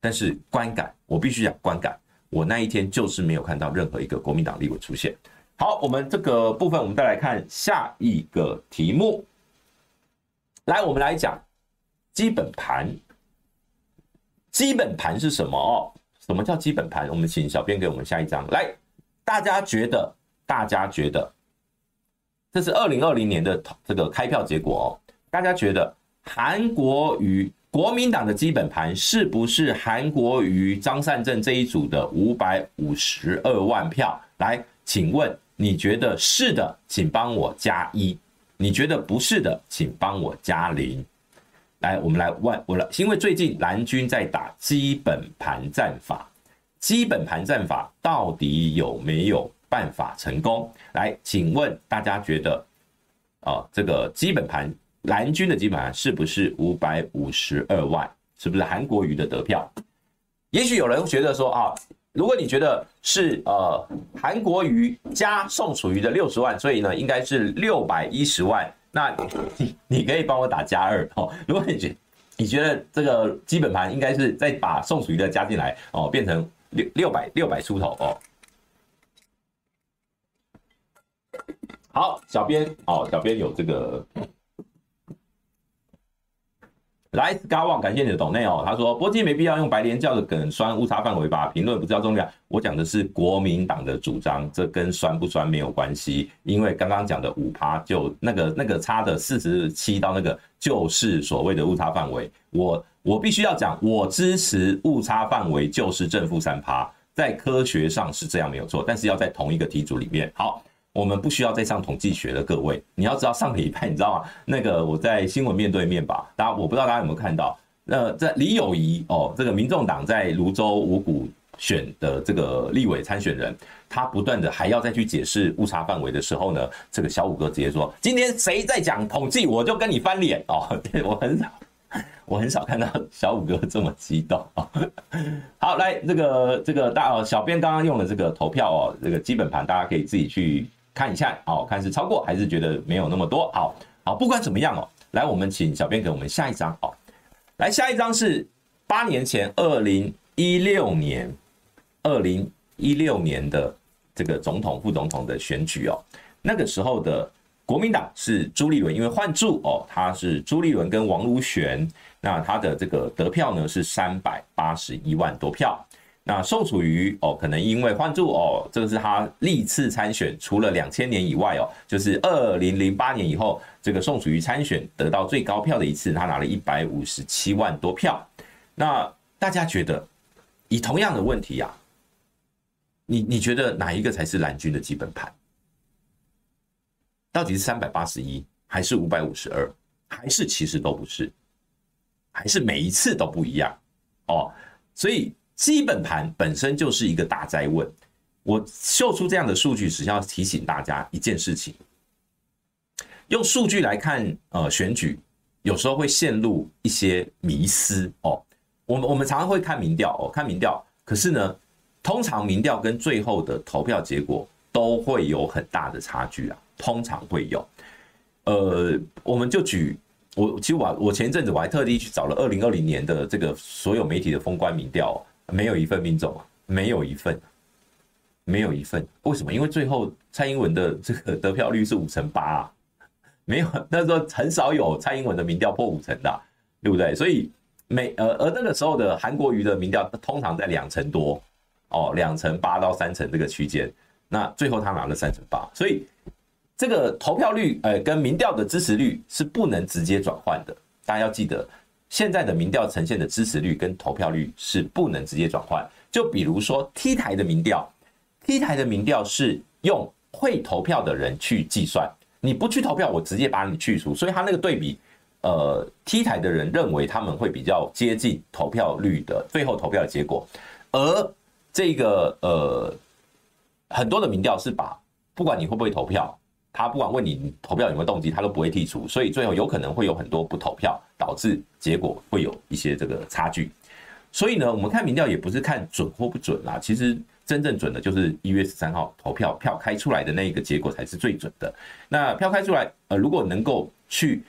但是观感，我必须讲观感，我那一天就是没有看到任何一个国民党立委出现。好，我们这个部分我们再来看下一个题目。来，我们来讲基本盘。基本盘是什么哦？什么叫基本盘？我们请小编给我们下一张。来，大家觉得？大家觉得？这是二零二零年的这个开票结果哦。大家觉得韩国瑜国民党的基本盘是不是韩国瑜张善政这一组的五百五十二万票？来，请问你觉得是的，请帮我加一。你觉得不是的，请帮我加零。来，我们来问我来，因为最近蓝军在打基本盘战法，基本盘战法到底有没有办法成功？来，请问大家觉得，啊，这个基本盘蓝军的基本盘是不是五百五十二万？是不是韩国瑜的得票？也许有人觉得说啊。如果你觉得是呃韩国瑜加宋楚瑜的六十万，所以呢应该是六百一十万，那你你可以帮我打加二哦。如果你觉你觉得这个基本盘应该是再把宋楚瑜的加进来哦，变成六六百六百出头哦。好，小编哦，小编有这个。来，Scar One，感谢你的懂内哦。他说：“波基没必要用白莲教的梗酸误差范围吧？评论不知道重量。我讲的是国民党的主张，这跟酸不酸没有关系。因为刚刚讲的五趴，就那个那个差的四十七到那个，就是所谓的误差范围。我我必须要讲，我支持误差范围就是正负三趴，在科学上是这样没有错，但是要在同一个题组里面。好。”我们不需要再上统计学的各位，你要知道上个礼拜你知道吗？那个我在新闻面对面吧，大家我不知道大家有没有看到，那在李友仪哦，这个民众党在芦洲五股选的这个立委参选人，他不断的还要再去解释误差范围的时候呢，这个小五哥直接说，今天谁在讲统计，我就跟你翻脸哦。对，我很少。我很少看到小五哥这么激动啊！好，来这个这个大哦，小编刚刚用了这个投票哦，这个基本盘大家可以自己去看一下哦，看是超过还是觉得没有那么多。好，好，不管怎么样哦，来，我们请小编给我们下一张哦。来，下一张是八年前，二零一六年，二零一六年的这个总统、副总统的选举哦。那个时候的国民党是朱立伦，因为换柱哦，他是朱立伦跟王如玄，那他的这个得票呢是三百八十一万多票。那宋楚瑜哦，可能因为换柱哦，这个是他历次参选，除了两千年以外哦，就是二零零八年以后，这个宋楚瑜参选得到最高票的一次，他拿了一百五十七万多票。那大家觉得，以同样的问题呀、啊，你你觉得哪一个才是蓝军的基本盘？到底是三百八十一，还是五百五十二，还是其实都不是，还是每一次都不一样哦？所以。基本盘本身就是一个大哉问，我秀出这样的数据，只是要提醒大家一件事情：用数据来看，呃，选举有时候会陷入一些迷思哦。我们我们常常会看民调哦，看民调，可是呢，通常民调跟最后的投票结果都会有很大的差距啊，通常会有。呃，我们就举我，其实我我前一阵子我还特地去找了二零二零年的这个所有媒体的封关民调。没有一份命中，没有一份，没有一份。为什么？因为最后蔡英文的这个得票率是五成八啊，没有那时候很少有蔡英文的民调破五成的，对不对？所以每呃而那个时候的韩国瑜的民调通常在两成多哦，两成八到三成这个区间。那最后他拿了三成八，所以这个投票率呃跟民调的支持率是不能直接转换的，大家要记得。现在的民调呈现的支持率跟投票率是不能直接转换。就比如说 T 台的民调，T 台的民调是用会投票的人去计算，你不去投票，我直接把你去除。所以他那个对比，呃，T 台的人认为他们会比较接近投票率的最后投票结果，而这个呃很多的民调是把不管你会不会投票。他不管问你投票有没有动机，他都不会剔除，所以最后有可能会有很多不投票，导致结果会有一些这个差距。所以呢，我们看民调也不是看准或不准啦，其实真正准的就是一月十三号投票票开出来的那一个结果才是最准的。那票开出来，呃，如果能够去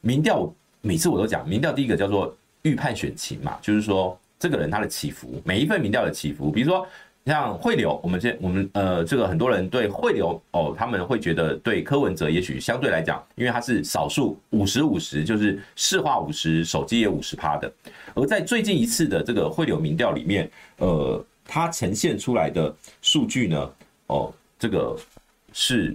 民调，每次我都讲民调，第一个叫做预判选情嘛，就是说这个人他的起伏，每一份民调的起伏，比如说。像汇流，我们这我们呃，这个很多人对汇流哦，他们会觉得对柯文哲也许相对来讲，因为他是少数五十五十，就是市话五十，手机也五十趴的。而在最近一次的这个汇流民调里面，呃，它呈现出来的数据呢，哦，这个是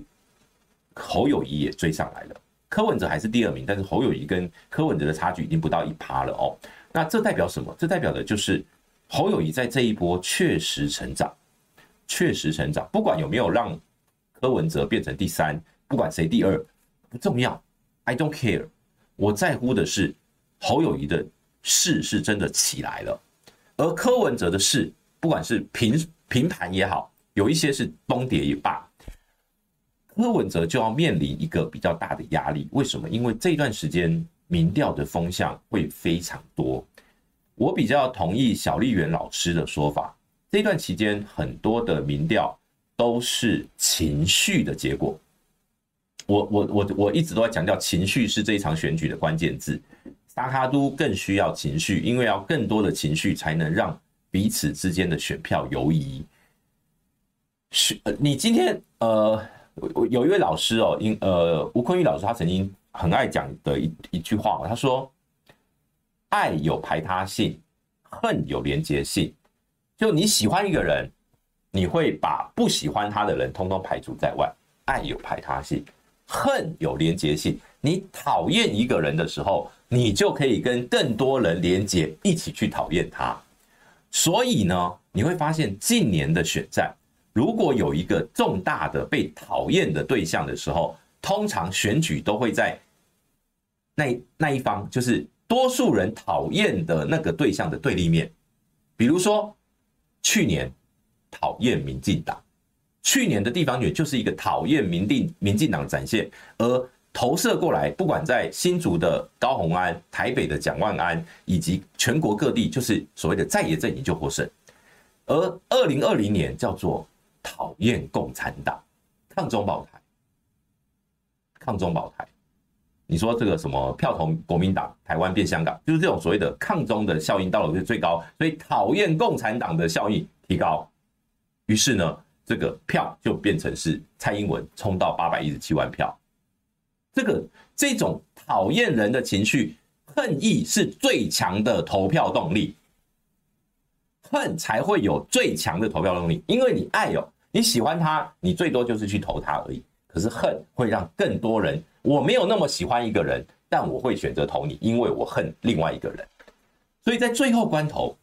侯友谊也追上来了，柯文哲还是第二名，但是侯友谊跟柯文哲的差距已经不到一趴了哦。那这代表什么？这代表的就是。侯友谊在这一波确实成长，确实成长。不管有没有让柯文哲变成第三，不管谁第二，不重要，I don't care。我在乎的是侯友谊的势是真的起来了，而柯文哲的势，不管是平平盘也好，有一些是崩跌也罢，柯文哲就要面临一个比较大的压力。为什么？因为这段时间民调的风向会非常多。我比较同意小笠原老师的说法，这段期间很多的民调都是情绪的结果。我我我我一直都在强调，情绪是这一场选举的关键字。沙卡都更需要情绪，因为要更多的情绪才能让彼此之间的选票游移。是，你今天呃，有一位老师哦，因呃吴坤玉老师，他曾经很爱讲的一一句话，他说。爱有排他性，恨有连结性。就你喜欢一个人，你会把不喜欢他的人通通排除在外。爱有排他性，恨有连结性。你讨厌一个人的时候，你就可以跟更多人连结，一起去讨厌他。所以呢，你会发现近年的选战，如果有一个重大的被讨厌的对象的时候，通常选举都会在那那一方，就是。多数人讨厌的那个对象的对立面，比如说去年讨厌民进党，去年的地方选就是一个讨厌民定民进党展现，而投射过来，不管在新竹的高虹安、台北的蒋万安，以及全国各地，就是所谓的在野阵营就获胜。而二零二零年叫做讨厌共产党，抗中保台，抗中保台。你说这个什么票投国民党，台湾变香港，就是这种所谓的抗中的效应到了最高，所以讨厌共产党的效应提高。于是呢，这个票就变成是蔡英文冲到八百一十七万票。这个这种讨厌人的情绪，恨意是最强的投票动力，恨才会有最强的投票动力，因为你爱哦，你喜欢他，你最多就是去投他而已。可是恨会让更多人，我没有那么喜欢一个人，但我会选择投你，因为我恨另外一个人。所以在最后关头，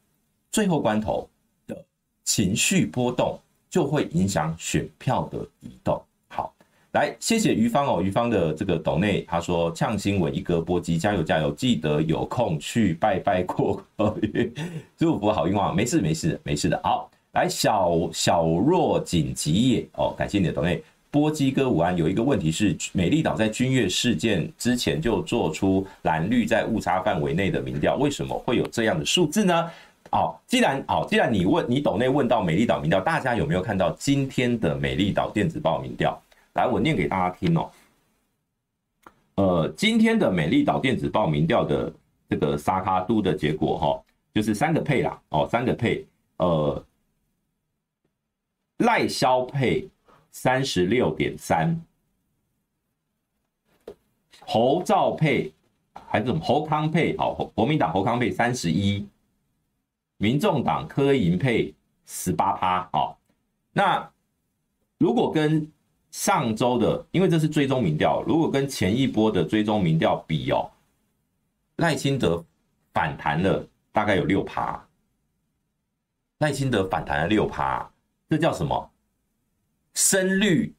最后关头的情绪波动就会影响选票的移动。好，来谢谢于芳哦，于芳的这个抖内，他说呛新闻一哥波基加油加油，记得有空去拜拜过，祝福好运旺，没事没事没事的。好，来小小若紧急也哦，感谢你的抖内。波基哥午安，有一个问题是，美丽岛在君悦事件之前就做出蓝绿在误差范围内的民调，为什么会有这样的数字呢？哦，既然好，既然你问你斗内问到美丽岛民调，大家有没有看到今天的美丽岛电子报民调？来，我念给大家听哦。呃，今天的美丽岛电子报民调的这个沙卡都的结果哈，就是三个配啦，哦，三个配，呃，赖萧配。三十六点三，侯兆配还是什么侯康配？好，国民党侯康配三十一，民众党柯银配十八趴。好，那如果跟上周的，因为这是追踪民调，如果跟前一波的追踪民调比哦，赖清德反弹了大概有六趴，赖清德反弹了六趴，这叫什么？深绿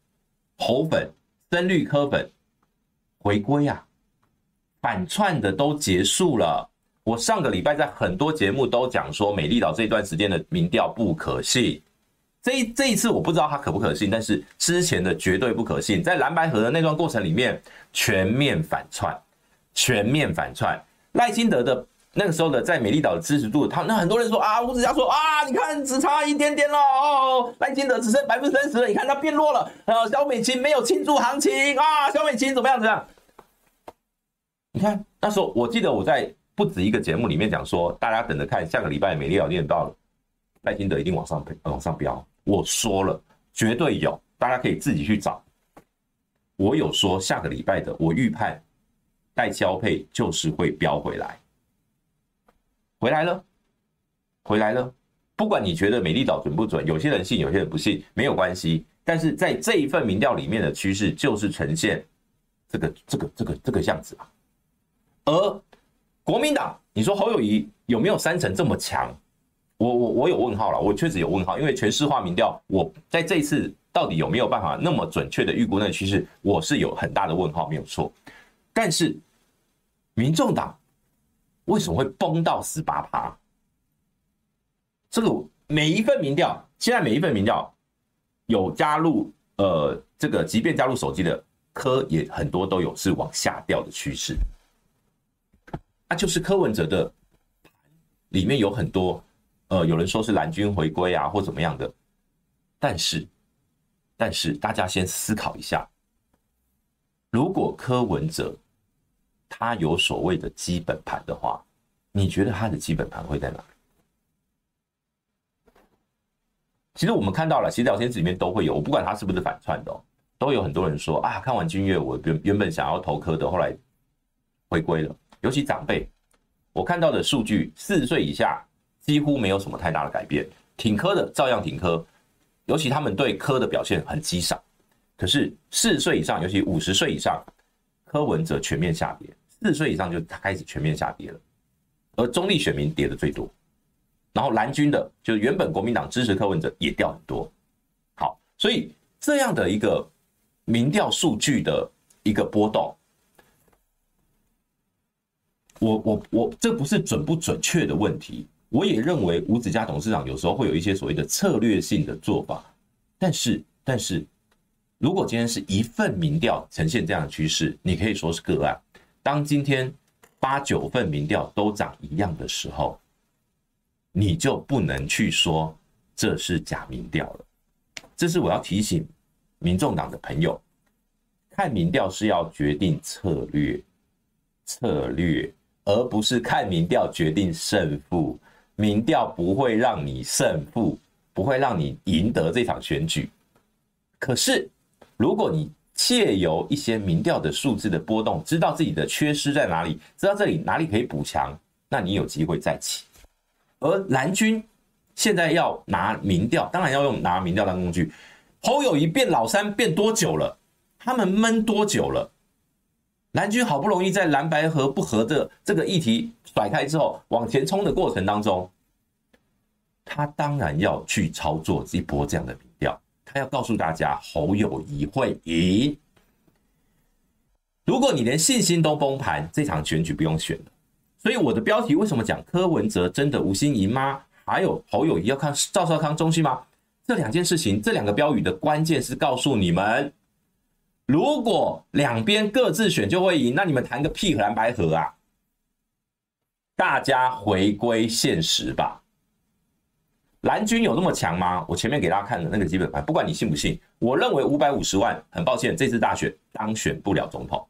喉粉、深绿科粉回归啊，反串的都结束了。我上个礼拜在很多节目都讲说，美丽岛这段时间的民调不可信。这一这一次我不知道它可不可信，但是之前的绝对不可信。在蓝白河的那段过程里面，全面反串，全面反串。赖清德的。那个时候的在美丽岛的支持度，他那很多人说啊，吴子嘉说啊，你看只差一点点了哦，赖金德只剩百分之三十了，你看他变弱了。呃，萧美琴没有庆祝行情啊，萧美琴怎么样怎么样？你看那时候，我记得我在不止一个节目里面讲说，大家等着看下个礼拜美丽岛念到了赖金德一定往上往上飙。我说了，绝对有，大家可以自己去找。我有说下个礼拜的，我预判待交配就是会飙回来。回来了，回来了。不管你觉得美丽岛准不准，有些人信，有些人不信，没有关系。但是在这一份民调里面的趋势就是呈现这个、这个、这个、这个样子吧。而国民党，你说侯友谊有没有三成这么强？我、我、我有问号了，我确实有问号，因为全市化民调，我在这一次到底有没有办法那么准确的预估那个趋势，我是有很大的问号，没有错。但是民众党。为什么会崩到十八趴？这个每一份民调，现在每一份民调有加入呃，这个即便加入手机的柯也很多都有是往下掉的趋势。啊，就是柯文哲的里面有很多呃，有人说是蓝军回归啊，或怎么样的。但是，但是大家先思考一下，如果柯文哲。他有所谓的基本盘的话，你觉得他的基本盘会在哪？其实我们看到了，其实聊天室里面都会有，我不管他是不是反串的，都有很多人说啊，看完君越，我原原本想要投科的，后来回归了。尤其长辈，我看到的数据，四岁以下几乎没有什么太大的改变，挺科的照样挺科，尤其他们对科的表现很激赏。可是四岁以上，尤其五十岁以上，柯文哲全面下跌。四十岁以上就开始全面下跌了，而中立选民跌的最多，然后蓝军的就是原本国民党支持柯文哲也掉很多。好，所以这样的一个民调数据的一个波动，我我我这不是准不准确的问题，我也认为吴子嘉董事长有时候会有一些所谓的策略性的做法，但是但是如果今天是一份民调呈现这样的趋势，你可以说是个案。当今天八九份民调都长一样的时候，你就不能去说这是假民调了。这是我要提醒民众党的朋友，看民调是要决定策略，策略，而不是看民调决定胜负。民调不会让你胜负，不会让你赢得这场选举。可是，如果你借由一些民调的数字的波动，知道自己的缺失在哪里，知道这里哪里可以补强，那你有机会再起。而蓝军现在要拿民调，当然要用拿民调当工具。侯友宜变老三变多久了？他们闷多久了？蓝军好不容易在蓝白合不合的这个议题甩开之后，往前冲的过程当中，他当然要去操作一波这样的民调，他要告诉大家侯友谊会赢。如果你连信心都崩盘，这场选举不用选。所以我的标题为什么讲柯文哲真的无心赢吗？还有侯友谊要看赵少康中心吗？这两件事情，这两个标语的关键是告诉你们。如果两边各自选就会赢，那你们谈个屁蓝白合啊！大家回归现实吧。蓝军有那么强吗？我前面给大家看的那个基本盘，不管你信不信，我认为五百五十万，很抱歉，这次大选当选不了总统。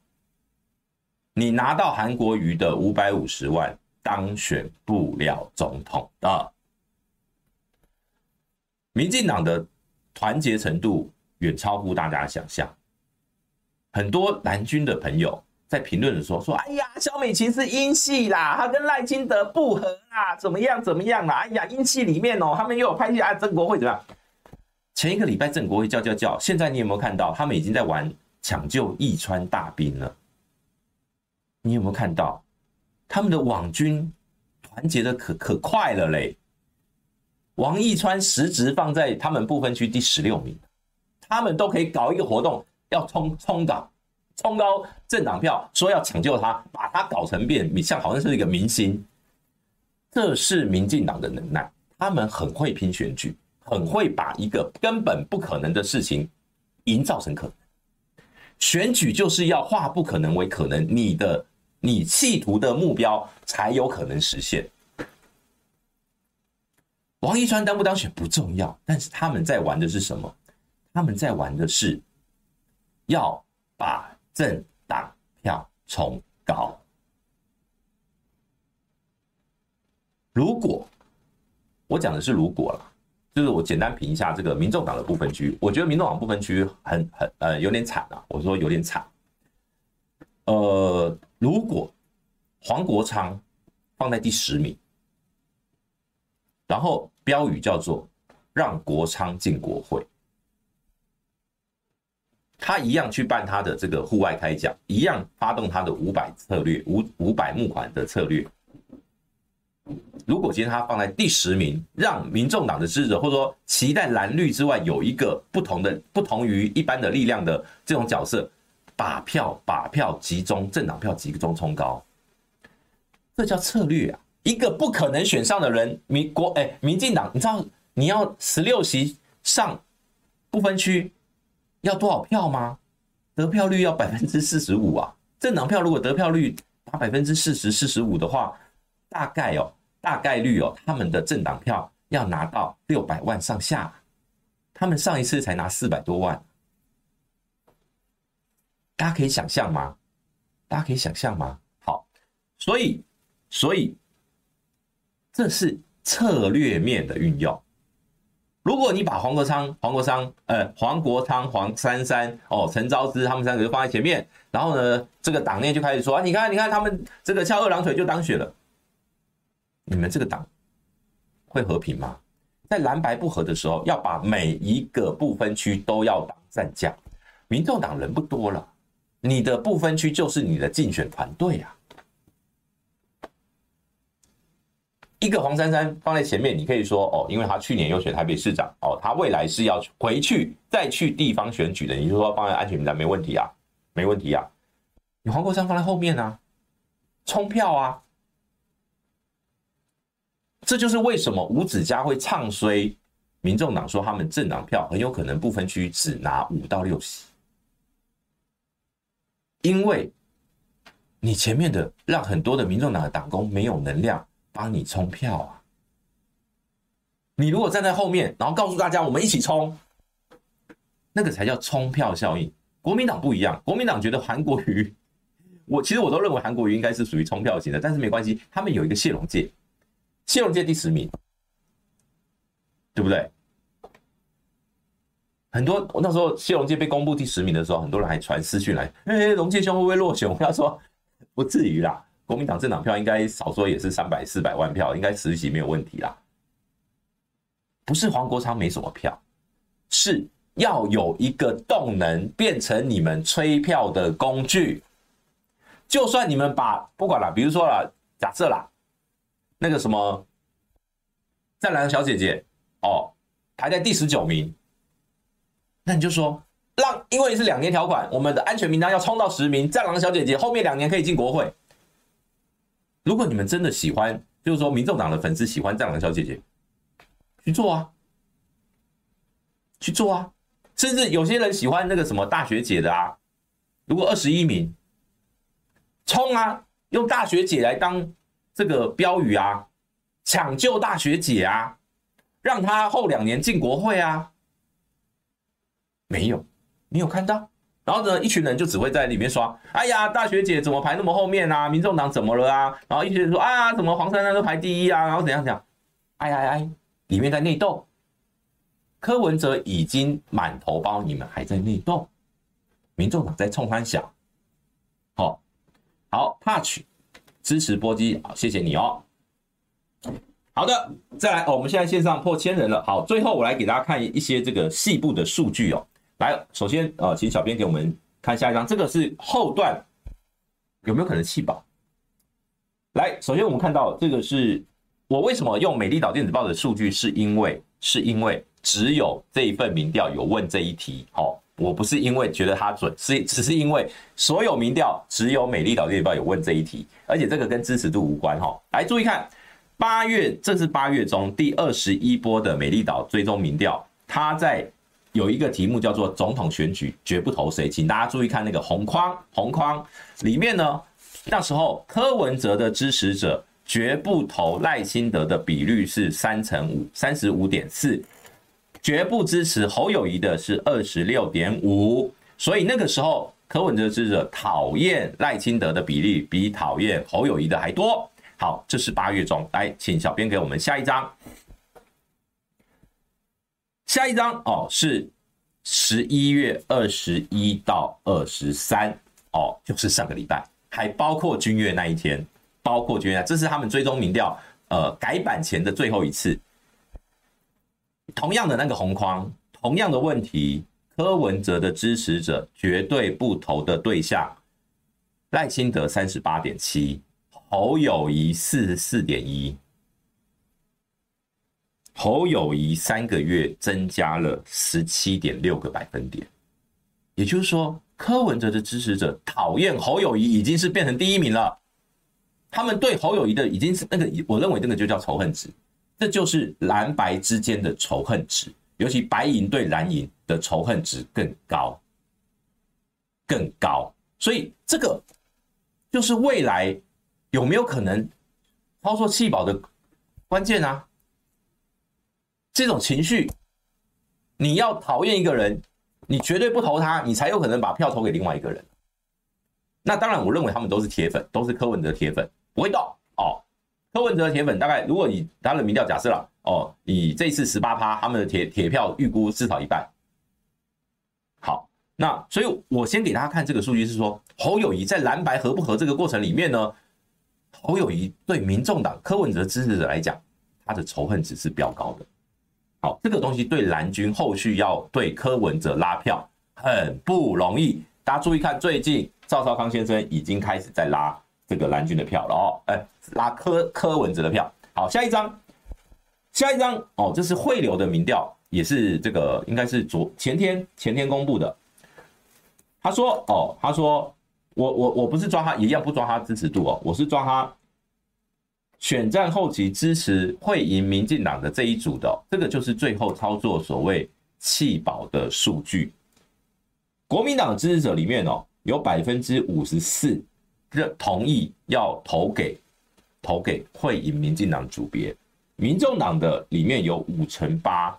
你拿到韩国瑜的五百五十万，当选不了总统的。民进党的团结程度远超乎大家的想象。很多蓝军的朋友在评论的时候说：“哎呀，萧美琴是英系啦，她跟赖清德不合啊，怎么样怎么样啦？哎呀，英系里面哦，他们又有拍戏啊，郑国会怎么样？前一个礼拜郑国会叫叫叫，现在你有没有看到他们已经在玩抢救易川大兵了？你有没有看到他们的网军团结的可可快了嘞？王义川实质放在他们不分区第十六名，他们都可以搞一个活动。”要冲冲高，冲高政党票，说要抢救他，把他搞成变像好像是一个明星，这是民进党的能耐。他们很会拼选举，很会把一个根本不可能的事情营造成可能。选举就是要化不可能为可能，你的你企图的目标才有可能实现。王一川当不当选不重要，但是他们在玩的是什么？他们在玩的是。要把政党票冲高。如果我讲的是如果了，就是我简单评一下这个民众党的不分区，我觉得民众党不分区很很呃有点惨啊，我说有点惨。呃，如果黄国昌放在第十名，然后标语叫做让国昌进国会。他一样去办他的这个户外开讲，一样发动他的五百策略，五五百募款的策略。如果今天他放在第十名，让民众党的支持者或者说期待蓝绿之外有一个不同的、不同于一般的力量的这种角色，把票把票集中，政党票集中冲高，这叫策略啊！一个不可能选上的人，民国哎，民进党，你知道你要十六席上不分区。要多少票吗？得票率要百分之四十五啊！政党票如果得票率达百分之四十、四十五的话，大概哦，大概率哦，他们的政党票要拿到六百万上下。他们上一次才拿四百多万，大家可以想象吗？大家可以想象吗？好，所以，所以这是策略面的运用。如果你把黄国昌、黄国昌、呃，黄国昌、黄珊珊、哦，陈昭姿他们三个就放在前面，然后呢，这个党内就开始说啊，你看，你看他们这个翘二郎腿就当选了，你们这个党会和平吗？在蓝白不合的时候，要把每一个不分区都要当战将，民众党人不多了，你的不分区就是你的竞选团队啊。一个黄珊珊放在前面，你可以说哦，因为他去年又选台北市长哦，他未来是要回去再去地方选举的，你就说放在安全名单没问题啊，没问题啊。你黄国昌放在后面啊，冲票啊，这就是为什么吴子嘉会唱衰民众党，说他们政党票很有可能不分区只拿五到六席，因为你前面的让很多的民众党的党工没有能量。帮你冲票啊！你如果站在后面，然后告诉大家我们一起冲，那个才叫冲票效应。国民党不一样，国民党觉得韩国瑜，我其实我都认为韩国瑜应该是属于冲票型的，但是没关系，他们有一个谢龙介，谢龙介第十名，对不对？很多那时候谢龙介被公布第十名的时候，很多人还传私讯来，哎，龙介兄会不会落选？我跟他说不至于啦，国民党政党票应该少说也是三百四百万票，应该实际没有问题啦。不是黄国昌没什么票，是要有一个动能变成你们催票的工具。就算你们把不管了，比如说了，假设啦，那个什么湛蓝小姐姐哦，排在第十九名。那你就说，让因为是两年条款，我们的安全名单要冲到十名，战狼小姐姐后面两年可以进国会。如果你们真的喜欢，就是说民众党的粉丝喜欢战狼小姐姐，去做啊，去做啊，甚至有些人喜欢那个什么大学姐的啊，如果二十一名，冲啊，用大学姐来当这个标语啊，抢救大学姐啊，让她后两年进国会啊。没有，你有看到？然后呢，一群人就只会在里面刷。哎呀，大学姐怎么排那么后面啊？民众党怎么了啊？然后一群人说啊，怎么黄珊珊都排第一啊？然后怎样怎样？哎哎哎，里面在内斗。柯文哲已经满头包，你们还在内斗。民众党在冲三小。好，好，Touch 支持波基，好，谢谢你哦。好的，再来，我们现在线上破千人了。好，最后我来给大家看一些这个细部的数据哦。来，首先呃，请小编给我们看下一张，这个是后段有没有可能弃保？来，首先我们看到这个是我为什么用美丽岛电子报的数据，是因为是因为只有这一份民调有问这一题，哦，我不是因为觉得它准，是只是因为所有民调只有美丽岛电子报有问这一题，而且这个跟支持度无关哈。来，注意看，八月这是八月中第二十一波的美丽岛追踪民调，它在。有一个题目叫做“总统选举绝不投谁”，请大家注意看那个红框，红框里面呢，那时候柯文哲的支持者绝不投赖清德的比率是三成五，三十五点四，绝不支持侯友谊的是二十六点五，所以那个时候柯文哲支持者讨厌赖清德的比例比讨厌侯友谊的还多。好，这是八月中，来，请小编给我们下一张。下一张哦，是十一月二十一到二十三哦，就是上个礼拜，还包括君悦那一天，包括君悦，这是他们追踪民调呃改版前的最后一次。同样的那个红框，同样的问题，柯文哲的支持者绝对不投的对象，赖清德三十八点七，侯友谊四十四点一。侯友宜三个月增加了十七点六个百分点，也就是说，柯文哲的支持者讨厌侯友宜已经是变成第一名了。他们对侯友谊的已经是那个，我认为那个就叫仇恨值，这就是蓝白之间的仇恨值，尤其白银对蓝银的仇恨值更高，更高。所以这个就是未来有没有可能操作弃保的关键啊。这种情绪，你要讨厌一个人，你绝对不投他，你才有可能把票投给另外一个人。那当然，我认为他们都是铁粉，都是柯文哲铁粉，不会动哦。柯文哲铁粉大概，如果你他的民调假设了哦，你这次十八趴，他们的铁铁票预估至少一半。好，那所以我先给大家看这个数据是说，侯友谊在蓝白合不合这个过程里面呢，侯友谊对民众党柯文哲支持者来讲，他的仇恨值是飙高的。好，这个东西对蓝军后续要对柯文哲拉票很不容易。大家注意看，最近赵少康先生已经开始在拉这个蓝军的票了哦，哎，拉柯柯文哲的票。好，下一张，下一张哦，这是汇流的民调，也是这个应该是昨前天前天公布的。他说哦，他说我我我不是抓他，一样不抓他支持度哦，我是抓他。选战后期支持会赢民进党的这一组的，这个就是最后操作所谓弃保的数据。国民党支持者里面哦，有百分之五十四认同意要投给投给会赢民进党组别，民众党的里面有五成八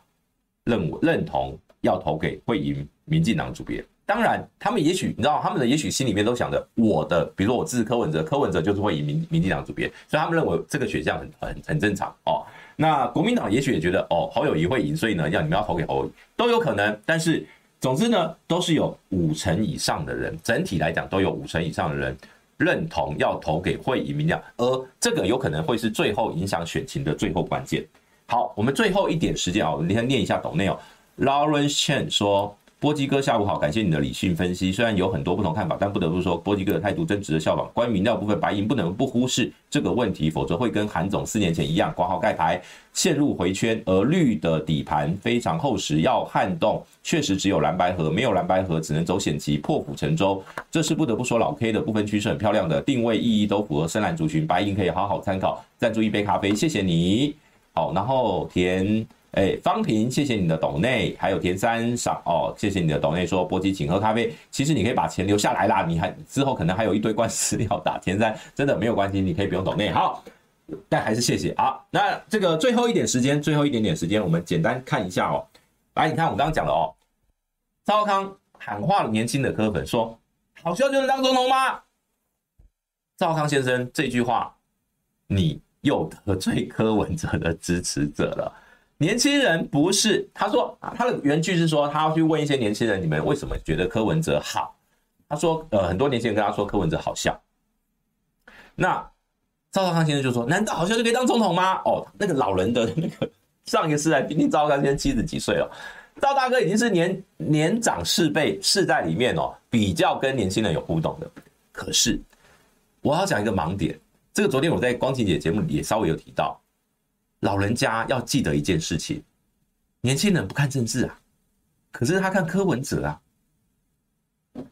认认同要投给会赢民进党组别。当然，他们也许你知道，他们的也许心里面都想着，我的，比如说我支持柯文哲，柯文哲就是会赢民民进党组别，所以他们认为这个选项很很很正常哦。那国民党也许也觉得，哦，侯友宜会赢，所以呢，要你们要投给侯友宜都有可能。但是，总之呢，都是有五成以上的人，整体来讲都有五成以上的人认同要投给会赢民调，而这个有可能会是最后影响选情的最后关键。好，我们最后一点时间啊，我们先念一下董内哦，Lawrence Chen 说。波基哥，下午好，感谢你的理性分析。虽然有很多不同看法，但不得不说，波基哥的态度真值得效仿。关于民调部分，白银不能不忽视这个问题，否则会跟韩总四年前一样，挂号盖牌，陷入回圈。而绿的底盘非常厚实，要撼动，确实只有蓝白河，没有蓝白河，只能走险棋，破釜沉舟。这是不得不说，老 K 的部分趋势很漂亮的，定位意义都符合深蓝族群，白银可以好好参考。赞助一杯咖啡，谢谢你。好，然后填。哎、方平，谢谢你的抖内，还有田三赏哦，谢谢你的抖内说波基请喝咖啡。其实你可以把钱留下来啦，你还之后可能还有一堆官司要打。田三真的没有关系，你可以不用抖内。好，但还是谢谢。好，那这个最后一点时间，最后一点点时间，我们简单看一下哦。来，你看我刚刚讲了哦，赵康喊话了年轻的柯粉说：“好笑就能当总统吗？”赵康先生这句话，你又得罪柯文哲的支持者了。年轻人不是，他说他的原句是说，他要去问一些年轻人，你们为什么觉得柯文哲好？他说，呃，很多年轻人跟他说柯文哲好笑。那赵少康先生就说，难道好笑就可以当总统吗？哦，那个老人的那个上一个世代，毕竟赵少康先生七十几岁了，赵大哥已经是年年长世辈世代里面哦，比较跟年轻人有互动的。可是我要讲一个盲点，这个昨天我在光晴姐节目里也稍微有提到。老人家要记得一件事情，年轻人不看政治啊，可是他看柯文哲啊。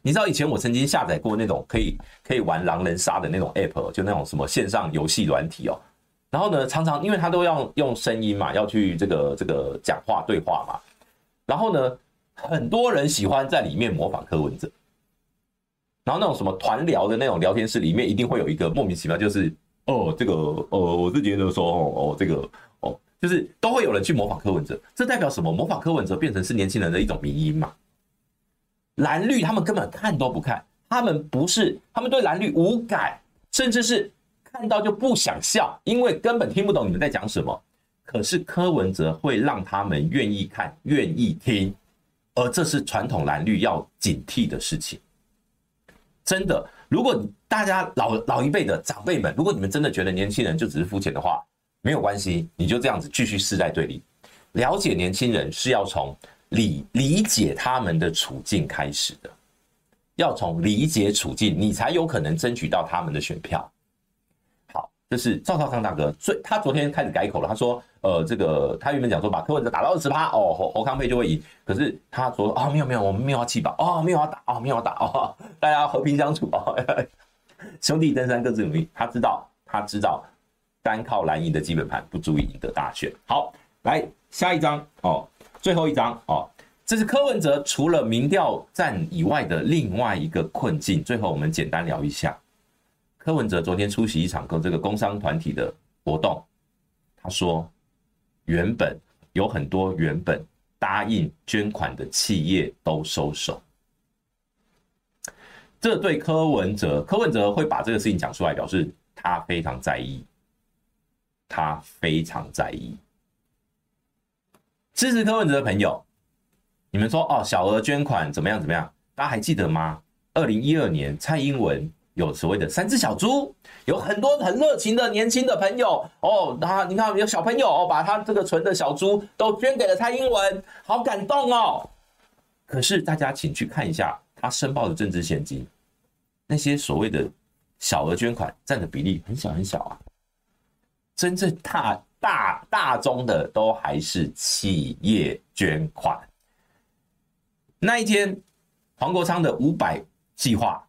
你知道以前我曾经下载过那种可以可以玩狼人杀的那种 app，就那种什么线上游戏软体哦。然后呢，常常因为他都要用声音嘛，要去这个这个讲话对话嘛。然后呢，很多人喜欢在里面模仿柯文哲。然后那种什么团聊的那种聊天室里面，一定会有一个莫名其妙就是。哦，这个呃，我是觉得说，哦，这个哦，就是都会有人去模仿柯文哲，这代表什么？模仿柯文哲变成是年轻人的一种迷因嘛？蓝绿他们根本看都不看，他们不是，他们对蓝绿无感，甚至是看到就不想笑，因为根本听不懂你们在讲什么。可是柯文哲会让他们愿意看、愿意听，而这是传统蓝绿要警惕的事情，真的。如果大家老老一辈的长辈们，如果你们真的觉得年轻人就只是肤浅的话，没有关系，你就这样子继续世代对立。了解年轻人是要从理理解他们的处境开始的，要从理解处境，你才有可能争取到他们的选票。好这是赵少康大哥最，他昨天开始改口了。他说，呃，这个他原本讲说把柯文哲打到二十趴，哦，侯侯康配就会赢。可是他说啊，没有没有，我们没有要气爆，哦，没有要打，哦，没有要打，哦，大家和平相处哦，兄弟登山各自努力。他知道，他知道，单靠蓝营的基本盘不足以赢得大选。好，来下一张哦，最后一张哦，这是柯文哲除了民调战以外的另外一个困境。最后我们简单聊一下。柯文哲昨天出席一场跟这个工商团体的活动，他说，原本有很多原本答应捐款的企业都收手，这对柯文哲，柯文哲会把这个事情讲出来，表示他非常在意，他非常在意。支持柯文哲的朋友，你们说哦，小额捐款怎么样怎么样？大家还记得吗？二零一二年蔡英文。有所谓的三只小猪，有很多很热情的年轻的朋友哦，他你看有小朋友哦，把他这个存的小猪都捐给了蔡英文，好感动哦。可是大家请去看一下他申报的政治献金，那些所谓的小额捐款占的比例很小很小啊，真正大大大宗的都还是企业捐款。那一天黄国昌的五百计划。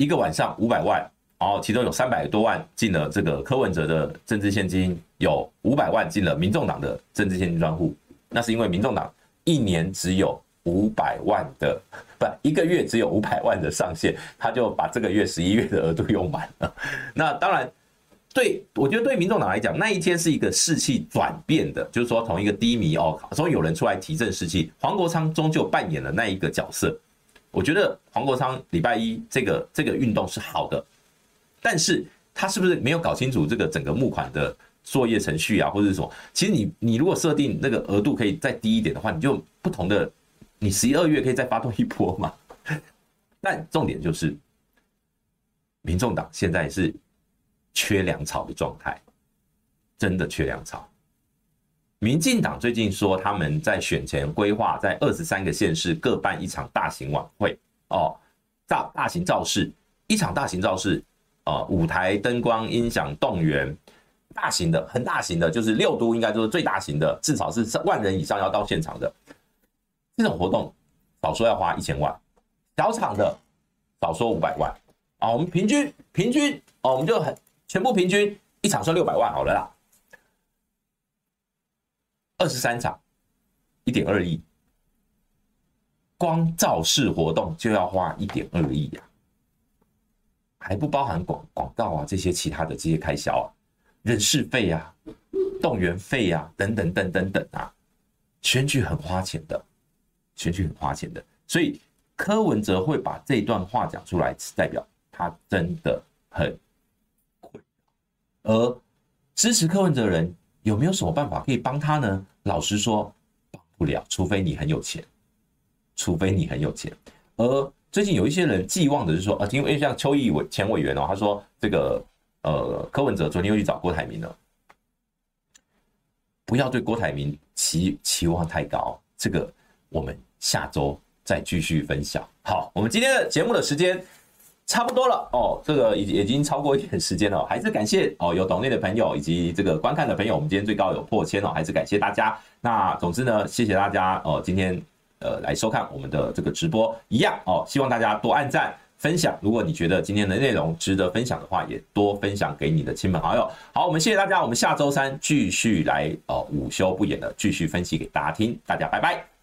一个晚上五百万，然后其中有三百多万进了这个柯文哲的政治献金，有五百万进了民众党的政治献金专户。那是因为民众党一年只有五百万的，不，一个月只有五百万的上限，他就把这个月十一月的额度用满了。那当然，对，我觉得对民众党来讲，那一天是一个士气转变的，就是说从一个低迷哦，终于有人出来提振士气，黄国昌终究扮演了那一个角色。我觉得黄国昌礼拜一这个这个运动是好的，但是他是不是没有搞清楚这个整个募款的作业程序啊，或者是什么？其实你你如果设定那个额度可以再低一点的话，你就不同的，你十一二月可以再发动一波嘛。但重点就是，民众党现在是缺粮草的状态，真的缺粮草。民进党最近说他们在选前规划在二十三个县市各办一场大型晚会哦，大大型造势，一场大型造势，呃，舞台灯光音响动员，大型的很大型的，就是六都应该都是最大型的，至少是万人以上要到现场的这种活动，少说要花一千万，小厂的少说五百万啊，我们平均平均哦，我们就很全部平均一场算六百万好了啦。二十三场，一点二亿，光造势活动就要花一点二亿呀，还不包含广广告啊这些其他的这些开销啊，人事费啊，动员费啊，等等等等等啊，选举很花钱的，选举很花钱的，所以柯文哲会把这段话讲出来，代表他真的很困，而支持柯文哲的人。有没有什么办法可以帮他呢？老实说，帮不了，除非你很有钱，除非你很有钱。而最近有一些人寄望的是说，啊，因为像邱毅委前委员哦，他说这个呃柯文哲昨天又去找郭台铭了，不要对郭台铭期期望太高。这个我们下周再继续分享。好，我们今天的节目的时间。差不多了哦，这个已已经超过一点时间了，还是感谢哦有懂内的朋友以及这个观看的朋友，我们今天最高有破千哦，还是感谢大家。那总之呢，谢谢大家哦，今天呃来收看我们的这个直播一样哦，希望大家多按赞分享。如果你觉得今天的内容值得分享的话，也多分享给你的亲朋好友。好，我们谢谢大家，我们下周三继续来哦午休不演的继续分析给大家听，大家拜拜。